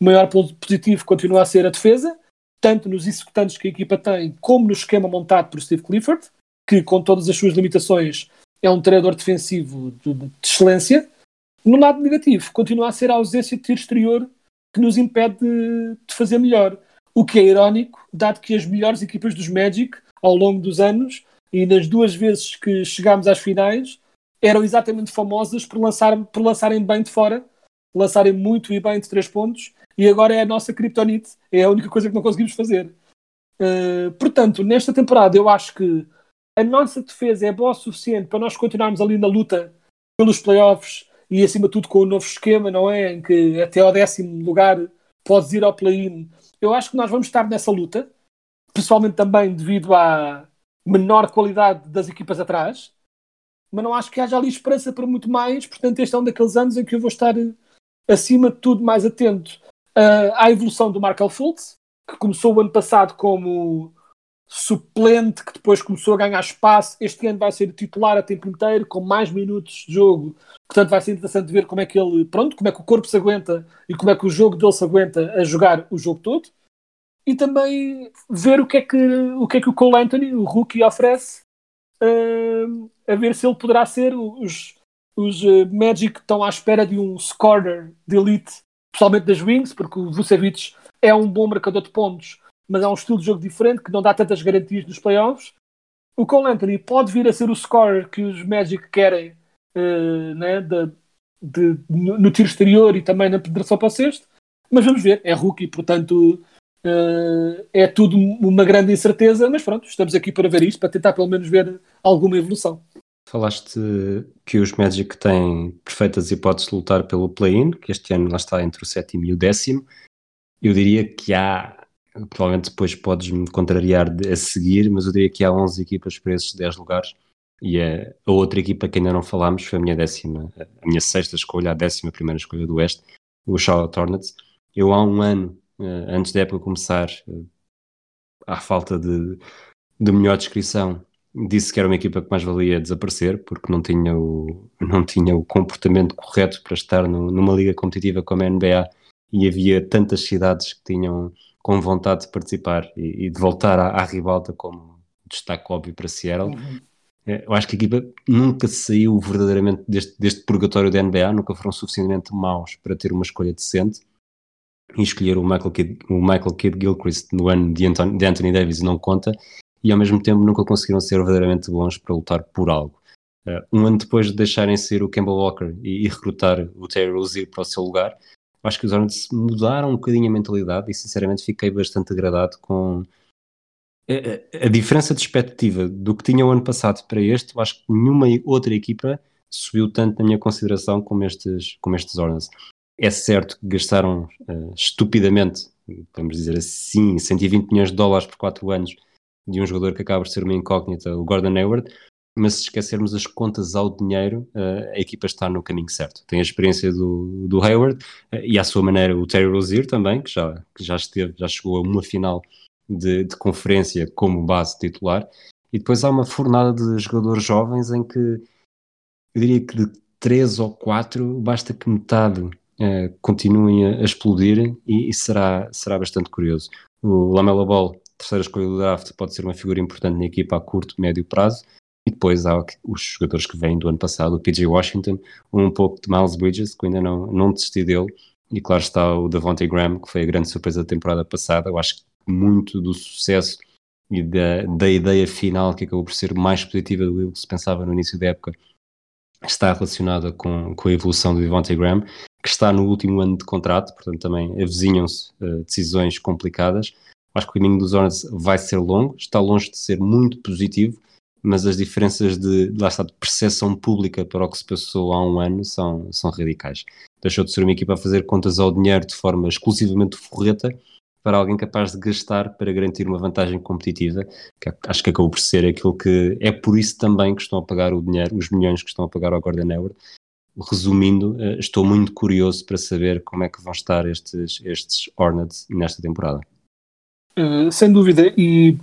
O maior ponto positivo continua a ser a defesa, tanto nos executantes que a equipa tem, como no esquema montado por Steve Clifford, que com todas as suas limitações é um treinador defensivo de, de excelência. No lado negativo, continua a ser a ausência de tiro exterior que nos impede de, de fazer melhor. O que é irónico, dado que as melhores equipas dos Magic, ao longo dos anos, e nas duas vezes que chegámos às finais, eram exatamente famosas por, lançar, por lançarem bem de fora, lançarem muito e bem de três pontos, e agora é a nossa kryptonite, é a única coisa que não conseguimos fazer. Uh, portanto, nesta temporada eu acho que a nossa defesa é boa o suficiente para nós continuarmos ali na luta pelos playoffs e acima de tudo com o novo esquema, não é? Em que até ao décimo lugar podes ir ao play-in. Eu acho que nós vamos estar nessa luta, pessoalmente também devido à menor qualidade das equipas atrás, mas não acho que haja ali esperança para muito mais. Portanto, este é um daqueles anos em que eu vou estar acima de tudo mais atento uh, à evolução do Markel Fultz, que começou o ano passado como suplente, que depois começou a ganhar espaço. Este ano vai ser titular a tempo inteiro, com mais minutos de jogo. Portanto, vai ser interessante ver como é que ele, pronto, como é que o corpo se aguenta e como é que o jogo dele se aguenta a jogar o jogo todo. E também ver o que é que o, que é que o Cole Anthony, o rookie, oferece, uh, a ver se ele poderá ser os, os uh, Magic estão à espera de um scorer de elite, principalmente das Wings, porque o Vucevic é um bom marcador de pontos, mas é um estilo de jogo diferente que não dá tantas garantias nos playoffs. O Cole Anthony pode vir a ser o scorer que os Magic querem uh, né, de, de, no, no, tiro exterior e também na penetração para o sexto, mas vamos ver, é rookie, portanto uh, é tudo uma grande incerteza, mas pronto, estamos aqui para ver isto, para tentar pelo menos ver alguma evolução. Falaste que os Magic têm perfeitas hipóteses de lutar pelo play-in, que este ano lá está entre o sétimo e o décimo. Eu diria que há provavelmente depois podes-me contrariar a seguir, mas eu diria que há 11 equipas para esses 10 lugares e a, a, outra equipa que ainda não falámos foi a minha décima, a minha sexta escolha, a décima primeira escolha do Oeste, o Charlotte Hornets. Eu há um ano, eh, antes da época começar, eh, à falta de, de melhor descrição, disse que era uma equipa que mais valia desaparecer porque não tinha o, não tinha o comportamento correto para estar no, numa liga competitiva como a NBA e havia tantas cidades que tinham com vontade de participar e, e de voltar à, à, ribalta como destaque óbvio para Seattle. Uhum. É, eu acho que a equipa nunca saiu verdadeiramente deste, deste purgatório da NBA, nunca foram suficientemente maus para ter uma escolha decente e escolher o Michael Kidd, o Michael Kidd Gilchrist no ano de Anthony, de Anthony Davis não conta e ao mesmo tempo nunca conseguiram ser verdadeiramente bons para lutar por algo. Uh, um ano depois de deixarem ser o Campbell Walker e, e recrutar o Terry Rozier para o seu lugar, acho que os Hornets mudaram um bocadinho a mentalidade e sinceramente fiquei bastante agradado com a, a, a diferença de expectativa do que tinha o ano passado para este. Acho que nenhuma outra equipa subiu tanto na minha consideração como estes, como estes Hornets. É certo que gastaram uh, estupidamente, vamos dizer assim, 120 milhões de dólares por 4 anos de um jogador que acaba por ser uma incógnita, o Gordon Hayward, mas se esquecermos as contas ao dinheiro, uh, a equipa está no caminho certo. Tem a experiência do, do Hayward uh, e, à sua maneira, o Terry Rozier também, que já, que já esteve, já chegou a uma final de, de conferência como base titular. E depois há uma fornada de jogadores jovens em que eu diria que de três ou quatro basta que metade uh, continuem a, a explodir e, e, será, será bastante curioso. O Lamela Ball, terceira escolha do draft, pode ser uma figura importante na equipa a curto, médio prazo. E depois há os jogadores que vêm do ano passado, o PJ Washington, um pouco de Miles Bridges, que ainda não, não desisti dele. E claro está o Davante Graham, que foi a grande surpresa da temporada passada. Eu acho que muito do sucesso e da, da ideia final, que acabou por ser mais positiva do que se pensava no início da época, está relacionada com, com a evolução do Devontae Graham, que está no último ano de contrato, portanto também avizinham-se uh, decisões complicadas. Acho que o caminho dos Hornets vai ser longo, está longe de ser muito positivo, mas as diferenças de, lá está, de percepção pública para o que se passou há um ano são, são radicais. Deixou de ser uma equipa a fazer contas ao dinheiro de forma exclusivamente forreta para alguém capaz de gastar para garantir uma vantagem competitiva, que acho que acabou por ser aquilo que é por isso também que estão a pagar o dinheiro, os milhões que estão a pagar ao Gordon Hayward. Resumindo, eh, estou muito curioso para saber como é que vão estar estes, estes Hornets nesta temporada. Uh, sem dúvida, e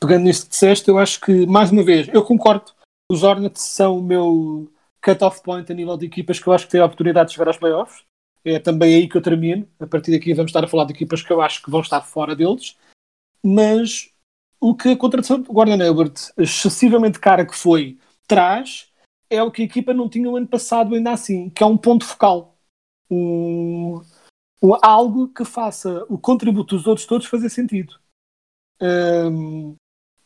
pegando nisto que disseste, eu acho que, mais uma vez, eu concordo. Os Hornets são o meu cut-off point a nível de equipas que eu acho que têm a oportunidade de chegar aos playoffs. É também aí que eu termino. A partir daqui vamos estar a falar de equipas que eu acho que vão estar fora deles. Mas o que a contratação do Gordon Hayward, excessivamente cara que foi, traz é o que a equipa não tinha o ano passado ainda assim, que é um ponto focal. Um algo que faça o contributo dos outros todos fazer sentido. Um,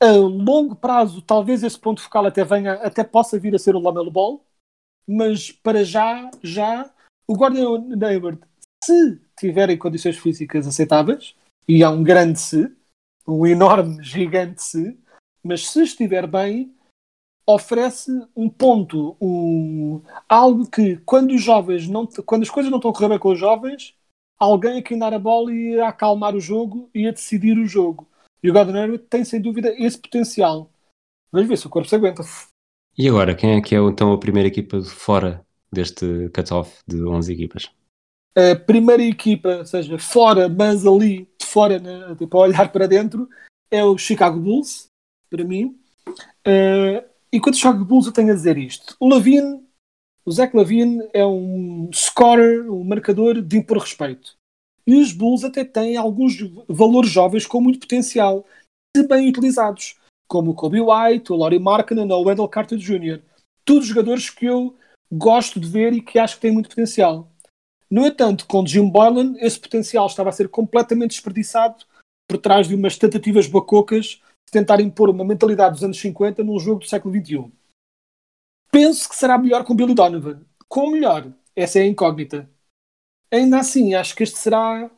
a longo prazo, talvez esse ponto focal até venha, até possa vir a ser o Lamelo Ball, mas para já, já, o Gordon Hayward, se tiverem condições físicas aceitáveis, e há um grande se, um enorme, gigante se, mas se estiver bem, oferece um ponto, um, algo que quando os jovens não, quando as coisas não estão a correr bem com os jovens, alguém a quinar a bola e a acalmar o jogo e a decidir o jogo. E o Gordon Hayward tem sem dúvida esse potencial. Vamos ver se o corpo se aguenta. E agora, quem é que é então a primeira equipa de fora deste cut-off de 11 equipas? A primeira equipa, ou seja, fora, mas ali, de fora, né, tipo, a olhar para dentro, é o Chicago Bulls, para mim. Uh, e quando o Chicago Bulls eu tenho a dizer isto. O Lavine, o Zach Lavine é um scorer, um marcador de impor respeito. E os Bulls até têm alguns valores jovens com muito potencial, se bem utilizados, como o Kobe White, o Laurie Markkinen ou o Wendell Carter Jr. Todos jogadores que eu gosto de ver e que acho que têm muito potencial. No entanto, com Jim Boylan, esse potencial estava a ser completamente desperdiçado por trás de umas tentativas bacocas de tentar impor uma mentalidade dos anos 50 num jogo do século XXI. Penso que será melhor com Billy Donovan. Com melhor, essa é a incógnita ainda assim, acho que este será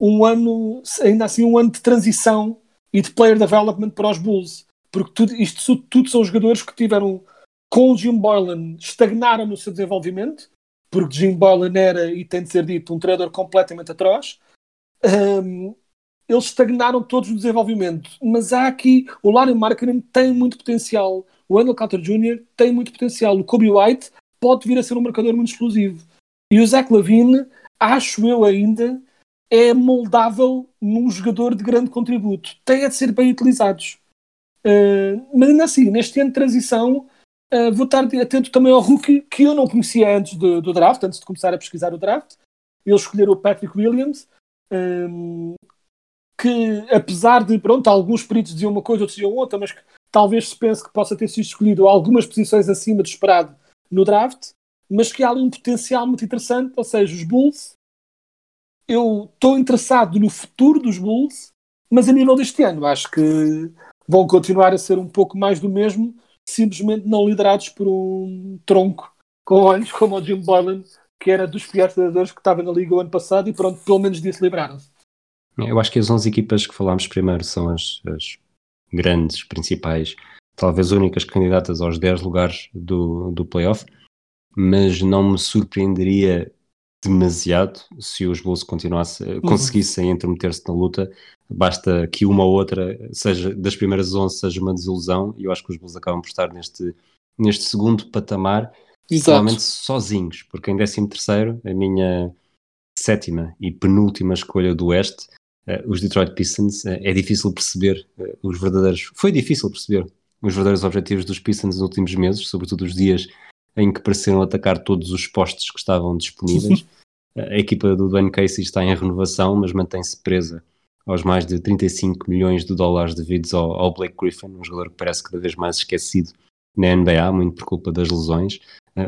um ano, ainda assim, um ano de transição e de player development para os Bulls. Porque tudo, isto tudo são jogadores que tiveram, com o Jim Boylan, estagnaram no seu desenvolvimento, porque Jim Boylan era, e tem de ser dito, um treinador completamente atroz. Um, eles estagnaram todos no desenvolvimento, mas há aqui o Larry Markkinen tem muito potencial, o Wendell Carter Jr. tem muito potencial, o Kobe White pode vir a ser um marcador muito explosivo e o Zach Lavine acho eu ainda, é moldável num jogador de grande contributo. Tem a de ser bem utilizados. Uh, mas ainda assim, neste ano de transição, uh, vou estar atento também ao rookie que eu não conhecia antes do, do draft, antes de começar a pesquisar o draft. Eles escolheram o Patrick Williams, um, que apesar de, pronto, alguns peritos diziam uma coisa, outros diziam outra, mas que talvez se pense que possa ter sido escolhido algumas posições acima do esperado no draft, mas que há ali um potencial muito interessante, ou seja, os Bulls. Eu estou interessado no futuro dos Bulls, mas a nível deste ano acho que vão continuar a ser um pouco mais do mesmo, simplesmente não liderados por um tronco com olhos como o Jim Boylan, que era dos piores treinadores que estava na liga o ano passado e pronto, pelo menos disso livraram-se. Eu acho que as 11 equipas que falámos primeiro são as, as grandes, principais, talvez únicas candidatas aos 10 lugares do, do playoff mas não me surpreenderia demasiado se os Bulls continuasse, uhum. conseguissem intrometer-se na luta. Basta que uma ou outra, seja das primeiras 11, seja uma desilusão, e eu acho que os Bulls acabam por estar neste, neste segundo patamar, totalmente sozinhos, porque em 13 terceiro, a minha sétima e penúltima escolha do Oeste, os Detroit Pistons, uh, é difícil perceber uh, os verdadeiros, foi difícil perceber os verdadeiros objetivos dos Pistons nos últimos meses, sobretudo os dias em que pareceram atacar todos os postos que estavam disponíveis. *laughs* a equipa do Dwayne Casey está em renovação, mas mantém-se presa aos mais de 35 milhões de dólares devidos ao, ao, Blake Griffin, um jogador que parece cada vez mais esquecido na NBA, muito por culpa das lesões.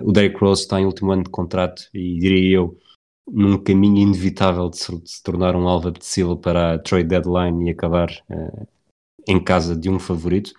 O Derrick Rose está em último ano de contrato e, diria eu, num caminho inevitável de se, de se tornar um alvo apetecível para a trade deadline e acabar uh, em casa de um favorito.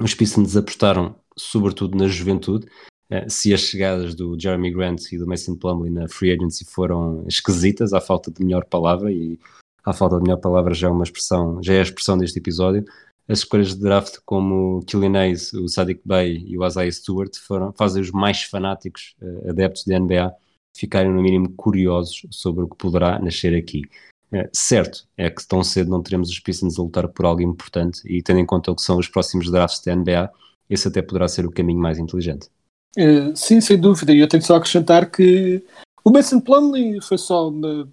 Os Pistons apostaram sobretudo na juventude. Eh, se as chegadas do Jeremy Grant e do Mason Plumlee na free agency foram esquisitas, à falta de melhor palavra, e a falta de melhor palavra já é uma expressão, já é a expressão deste episódio, as escolhas de draft como o Killian Hayes, o Sadiq Bey e o Isaiah Stewart foram, fazem os mais fanáticos uh, adeptos da NBA ficarem no mínimo curiosos sobre o que poderá nascer aqui. Uh, certo, é que tão cedo não teremos os Pistons a lutar por algo importante e tendo em conta o que são os próximos drafts da NBA, esse até poderá ser o caminho mais inteligente. Uh, sim, sem dúvida. E eu tenho só a acrescentar que o Mason Plumlee foi só uma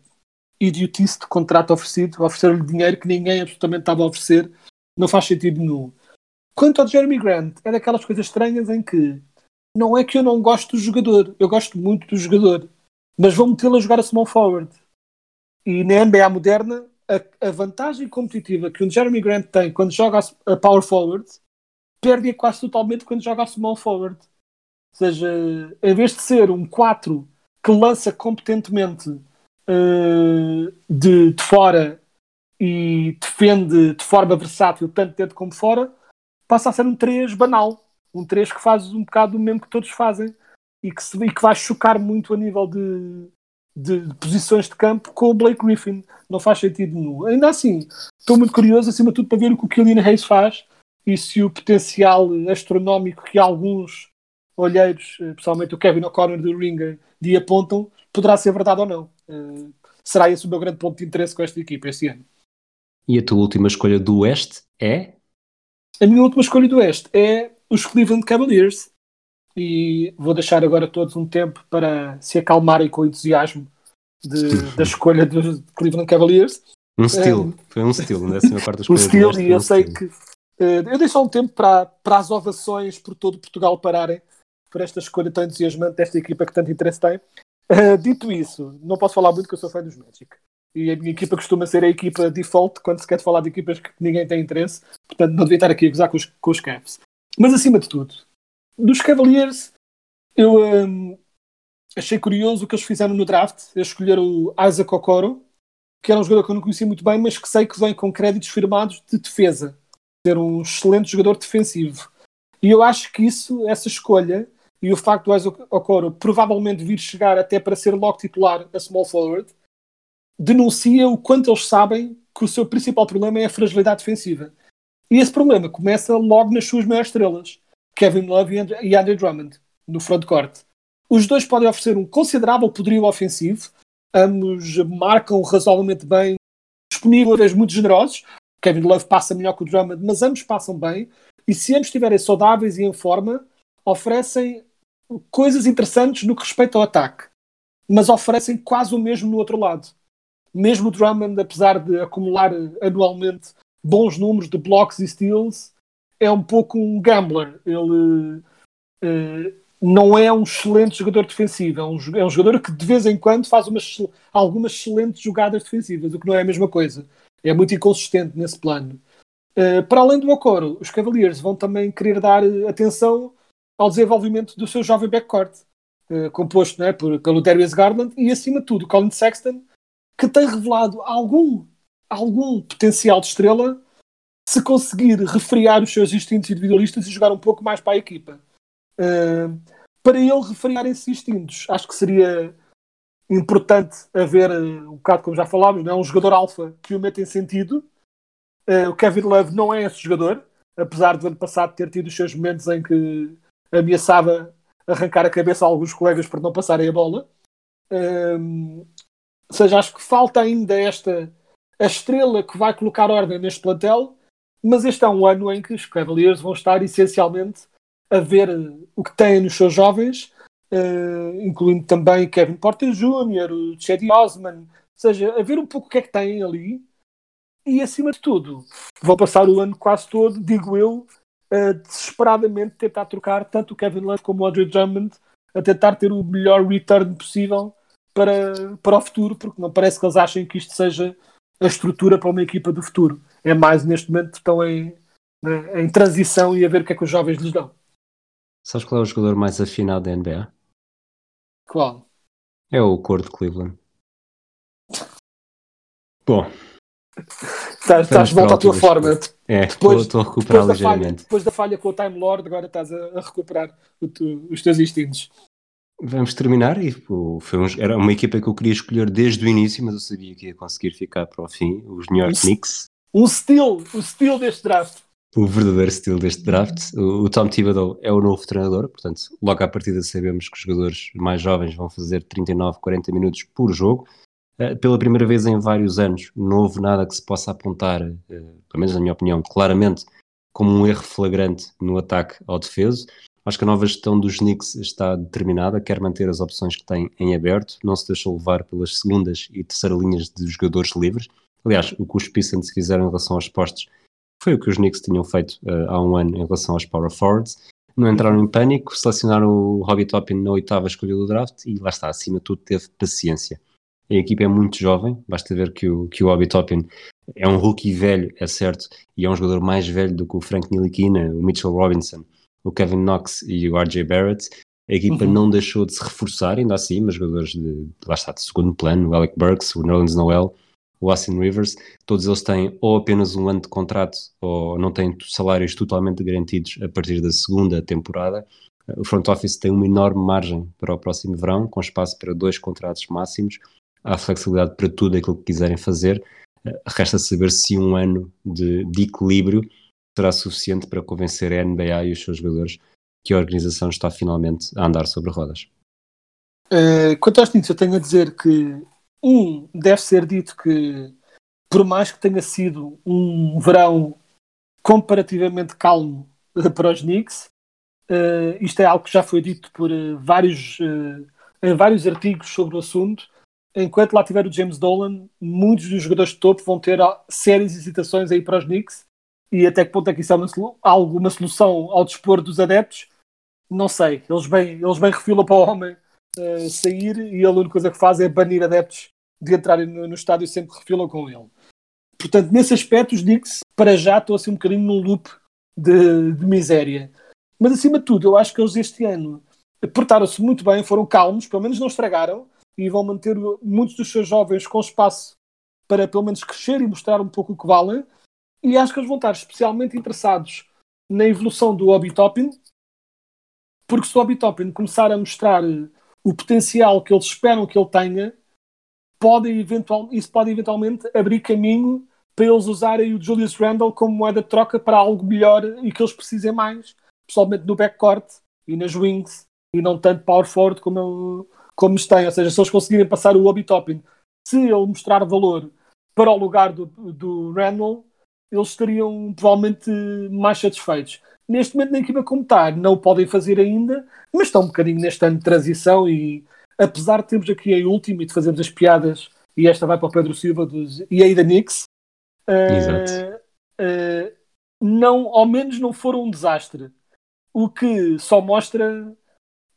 idiotice de contrato oferecido, oferecer-lhe dinheiro que ninguém absolutamente estava a oferecer, não faz sentido nenhum. Quanto ao Jeremy Grant, é daquelas coisas estranhas em que não é que eu não gosto do jogador, eu gosto muito do jogador, mas vou metê-lo a jogar a small forward. E na NBA moderna, a, a, vantagem competitiva que o Jeremy Grant tem quando joga a, a power forward perde-a quase totalmente quando joga a small forward. Ou seja, em vez de ser um 4 que lança competentemente uh, de, de, fora e defende de forma versátil, tanto dentro como fora, passa a ser um 3 banal. Um 3 que faz um bocado o mesmo que todos fazem e que, se, e que vai chocar muito a nível de, de, posições de campo com o Blake Griffin. Não faz sentido nenhum. Ainda assim, estou muito curioso, acima de tudo, para ver o que o Killian Hayes faz e se o potencial astronómico que alguns olheiros, eh, pessoalmente o Kevin O'Connor do Ringer, de apontam, poderá ser verdade ou não. Uh, será esse o meu grande ponto de interesse com esta equipa este ano. E a tua última escolha do Oeste é? A minha última escolha do Oeste é os Cleveland Cavaliers. E vou deixar agora todos um tempo para se acalmarem com o entusiasmo de, da escolha dos Cleveland Cavaliers. Um estilo, um, foi um estilo, na décima quarta *laughs* escolha. Um estilo, e eu um sei estilo. que. Uh, eu deixo um tempo para, para as ovações por todo Portugal pararem por esta escolha tão entusiasmante desta equipa que tanto interesse tem. Uh, dito isso, não posso falar muito porque eu sou fã dos Magic. E a minha equipa costuma ser a equipa default quando se quer falar de equipas que ninguém tem interesse. Portanto, não devia estar aqui a gozar com os, com os Cavs. Mas acima de tudo, dos Cavaliers, eu um, achei curioso o que eles fizeram no draft. Eles escolheram o Isaac Okoro, que era um jogador que eu não conhecia muito bem, mas que sei que vem com créditos firmados de defesa. Ser um excelente jogador defensivo. E eu acho que isso, essa escolha, e o facto do Isaac Okoro provavelmente vir chegar até para ser logo titular a small forward, denuncia o quanto eles sabem que o seu principal problema é a fragilidade defensiva. E esse problema começa logo nas suas maiores estrelas, Kevin Love e Andrew Drummond, no frontcourt. Os dois podem oferecer um considerável poderio ofensivo, ambos marcam razoavelmente bem, disponíveis muito generosos. Kevin Love passa melhor que o Drummond, mas ambos passam bem. E se ambos estiverem saudáveis e em forma, oferecem coisas interessantes no que respeita ao ataque, mas oferecem quase o mesmo no outro lado. Mesmo o Drummond, apesar de acumular anualmente bons números de blocks e steals, é um pouco um gambler. Ele uh, não é um excelente jogador defensivo, é um, é um, jogador que de vez em quando faz umas, algumas excelentes jogadas defensivas, o que não é a mesma coisa. É muito inconsistente nesse plano. Uh, para além do Okoro, os Cavaliers vão também querer dar atenção ao desenvolvimento do seu jovem backcourt, uh, composto né, por, pelo Darius Garland e, acima de tudo, Colin Sexton, que tem revelado algum, algum potencial de estrela se conseguir refriar os seus instintos individualistas e jogar um pouco mais para a equipa. Uh, para ele refriar esses instintos, acho que seria importante haver, uh, um bocado como já falámos, é? um jogador alfa que o meta em sentido. Uh, o Kevin Love não é esse jogador, apesar do ano passado ter tido os seus momentos em que ameaçava arrancar a cabeça a alguns colegas por não passarem a bola. Um, ou seja, acho que falta ainda esta a estrela que vai colocar ordem neste plantel, mas este é um ano em que os Cavaliers vão estar essencialmente a ver o que têm nos seus jovens, uh, incluindo também Kevin Porter Jr., o Cedi Osman, ou seja, a ver um pouco o que é que têm ali e, acima de tudo, vão passar o ano quase todo, digo eu, a desesperadamente tentar trocar tanto o Kevin Love como o Audrey Drummond a tentar ter o melhor return possível para, para o futuro, porque não parece que eles achem que isto seja a estrutura para uma equipa do futuro. É mais neste momento estão em, em transição e a ver o que é que os jovens lhes dão. Sabes qual é o jogador mais afinado da NBA? Qual? É o Cor de Cleveland. Bom, Estás, estás de volta à tua forma. É, depois, estou a recuperar depois ligeiramente. Da falha, depois da falha com o Time Lord, agora estás a, recuperar tu, os teus instintos. Vamos terminar e pô, foi um, era uma equipa que eu queria escolher desde o início, mas eu sabia que ia conseguir ficar para o fim, os New York Knicks. Um estilo, o estilo deste draft. O verdadeiro estilo deste draft. O, o Tom Thibodeau é o novo treinador, portanto, logo à partida sabemos que os jogadores mais jovens vão fazer 39, 40 minutos por jogo. Eh, pela primeira vez em vários anos, não houve nada que se possa apontar, uh, pelo menos na minha opinião, claramente como um erro flagrante no ataque ao defeso. Acho que a nova gestão dos Knicks está determinada, quer manter as opções que tem em aberto, não se deixou levar pelas segundas e terceira linhas de jogadores livres. Aliás, o que os Pistons fizeram em relação aos postos foi o que os Knicks tinham feito uh, há um ano em relação aos power forwards. não entraram em pânico, selecionaram o Robbie Toppin na oitava escolha do draft e lá está, acima de tudo teve paciência. A equipa é muito jovem, basta ver que o, que o Robbie Toppin é um rookie velho, é certo, e é um jogador mais velho do que o Frank Nilikina, o Mitchell Robinson, o Kevin Knox e o RJ Barrett. A equipa uhum. não deixou de se reforçar, ainda assim, mas jogadores de, lá está, de segundo plano, o Alec Burks, o Nerlens Noel, o Austin Rivers, todos eles têm ou apenas um ano de contrato ou não têm salários totalmente garantidos a partir da segunda temporada. O front office tem uma enorme margem para o próximo verão, com espaço para dois contratos máximos. Há flexibilidade para tudo aquilo que quiserem fazer. Resta saber se um ano de, de equilíbrio será suficiente para convencer a NBA e os seus jogadores que a organização está finalmente a andar sobre rodas. Uh, quanto aos Knicks, eu tenho a dizer que, um, deve ser dito que, por mais que tenha sido um verão comparativamente calmo uh, para os Knicks, uh, isto é algo que já foi dito por vários, em vários artigos sobre o assunto. Enquanto lá tiver o James Dolan, muitos dos jogadores de topo vão ter sérias hesitações aí para os Knicks. E até que ponto é que isso é uma, solução ao dispor dos adeptos? Não sei, eles bem, eles bem refilam para o homem uh, sair e a única coisa que faz é banir adeptos de entrarem no, no estádio sempre refilam com ele. Portanto, nesse aspecto, os Knicks, para já, estou assim um bocadinho num loop de, de miséria. Mas, acima de tudo, eu acho que eles este ano portaram-se muito bem, foram calmos, pelo menos não estragaram, e vão manter muitos dos seus jovens com espaço para, pelo menos, crescer e mostrar um pouco o que valem. E acho que eles vão estar especialmente interessados na evolução do Obi Toppin, porque se o Obi começar a mostrar o potencial que eles esperam que ele tenha, pode eventual, isso pode eventualmente abrir caminho para eles usarem o Julius Randle como moeda de troca para algo melhor e que eles precisem mais, pessoalmente no backcourt e nas wings, e não tanto power forward como, como têm. Ou seja, se eles conseguirem passar o Obi Toppin, se ele mostrar valor para o lugar do, do Randle, eles estariam provavelmente mais satisfeitos neste momento na equipa como está, não o podem fazer ainda, mas estão um bocadinho neste ano de transição e apesar de termos aqui a última e de fazermos as piadas, e esta vai para o Pedro Silva dos, e aí da Nix, uh, uh, não, ao menos não foram um desastre. O que só mostra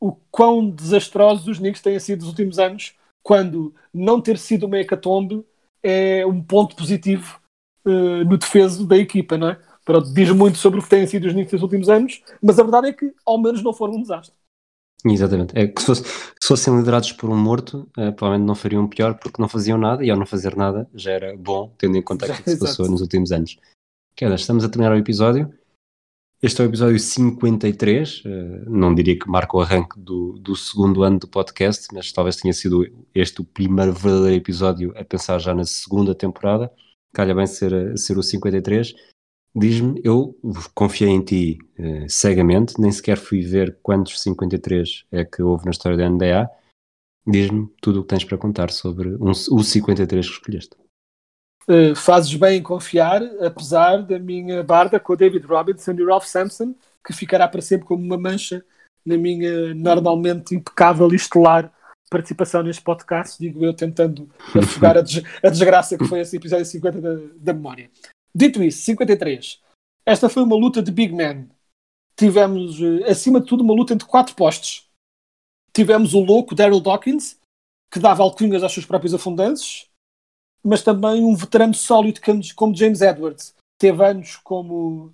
o quão desastrosos os Knicks têm sido nos últimos anos, quando não ter sido uma hecatombe é um ponto positivo uh, no defeso da equipa, não é? Pronto, diz muito sobre o que têm sido os Knicks nos últimos anos, mas a verdade é que ao menos não foram um desastre. Exatamente. É que se, fosse, se fossem liderados por um morto, é, provavelmente não fariam pior porque não faziam nada e ao não fazer nada já era bom, tendo em conta o que se passou nos últimos anos. Queda, estamos a terminar o episódio. Este é o episódio 53. Uh, eh, não diria que marca o arranque do, do segundo ano do podcast, mas talvez tenha sido este o primeiro verdadeiro episódio a pensar já na segunda temporada. Calha bem ser, ser o 53. Diz-me, eu confiei em ti uh, cegamente, nem sequer fui ver quantos 53 é que houve na história da NBA. Diz-me tudo o que tens para contar sobre um, o 53 que escolheste. Uh, fazes bem em confiar, apesar da minha barda com o David Robinson e o Ralph Sampson, que ficará para sempre como uma mancha na minha normalmente impecável e estelar participação neste podcast, digo eu, tentando *laughs* afogar a, des a desgraça que foi esse episódio 50 da, da memória. Dito isso, 53. Esta foi uma luta de big man. Tivemos, eh, acima de tudo, uma luta entre quatro postes. Tivemos o louco Daryl Dawkins, que dava alcunhas aos seus próprios afundanços, mas também um veterano sólido como James Edwards. Teve anos como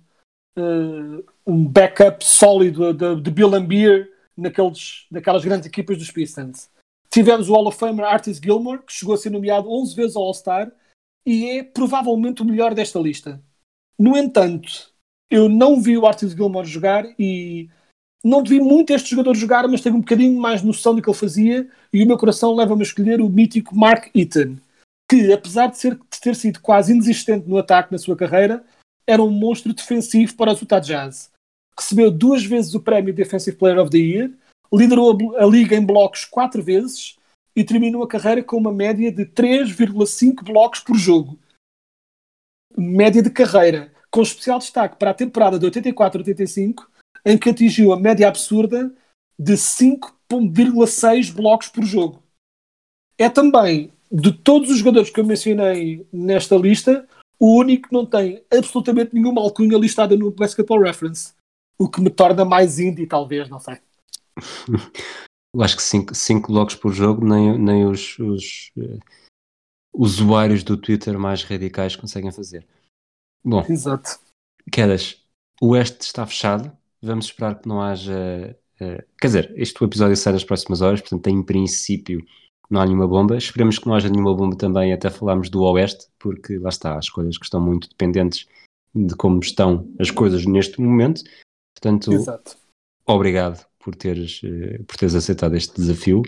uh, um backup sólido de, de Bill Beer naqueles, naquelas grandes equipas dos Pistons. Tivemos o Hall of Famer Artis Gilmore, que chegou a ser nomeado 11 vezes ao All-Star e é provavelmente o melhor desta lista. No entanto, eu não vi o Artis Gilmore jogar e não vi muito este jogador jogar, mas tenho um bocadinho mais noção do que ele fazia e o meu coração leva-me a escolher o mítico Mark Eaton, que apesar de, ser, de ter sido quase inexistente no ataque na sua carreira, era um monstro defensivo para os Utah Jazz. Recebeu duas vezes o prémio Defensive Player of the Year, liderou a, a liga em blocos quatro vezes e terminou a carreira com uma média de 3,5 blocos por jogo. Média de carreira, com especial destaque para a temporada de 84-85, em que atingiu a média absurda de 5,6 blocos por jogo. É também, de todos os jogadores que eu mencionei nesta lista, o único que não tem absolutamente nenhuma alcunha listada no Basketball Reference. o que me torna mais indie, talvez, não sei. *laughs* Acho que 5 logs por jogo, nem, nem os, os uh, usuários do Twitter mais radicais conseguem fazer. Bom, Exato. Quedas, o Oeste está fechado. Vamos esperar que não haja. Uh, quer dizer, este episódio sai nas próximas horas, portanto, em princípio, não há nenhuma bomba. Esperemos que não haja nenhuma bomba também, até falarmos do Oeste, porque lá está, as coisas que estão muito dependentes de como estão as coisas neste momento. Portanto, Exato. obrigado por teres, uh, por teres aceitado este desafio.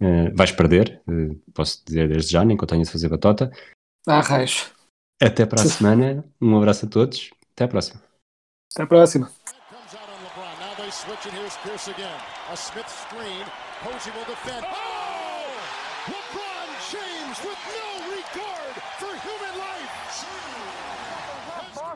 Uh, vais perder, uh, posso dizer desde já, nem que eu tenha de fazer batota. Ah, raios. Até para a *laughs* semana, um abraço a todos, até à próxima. Até a próxima.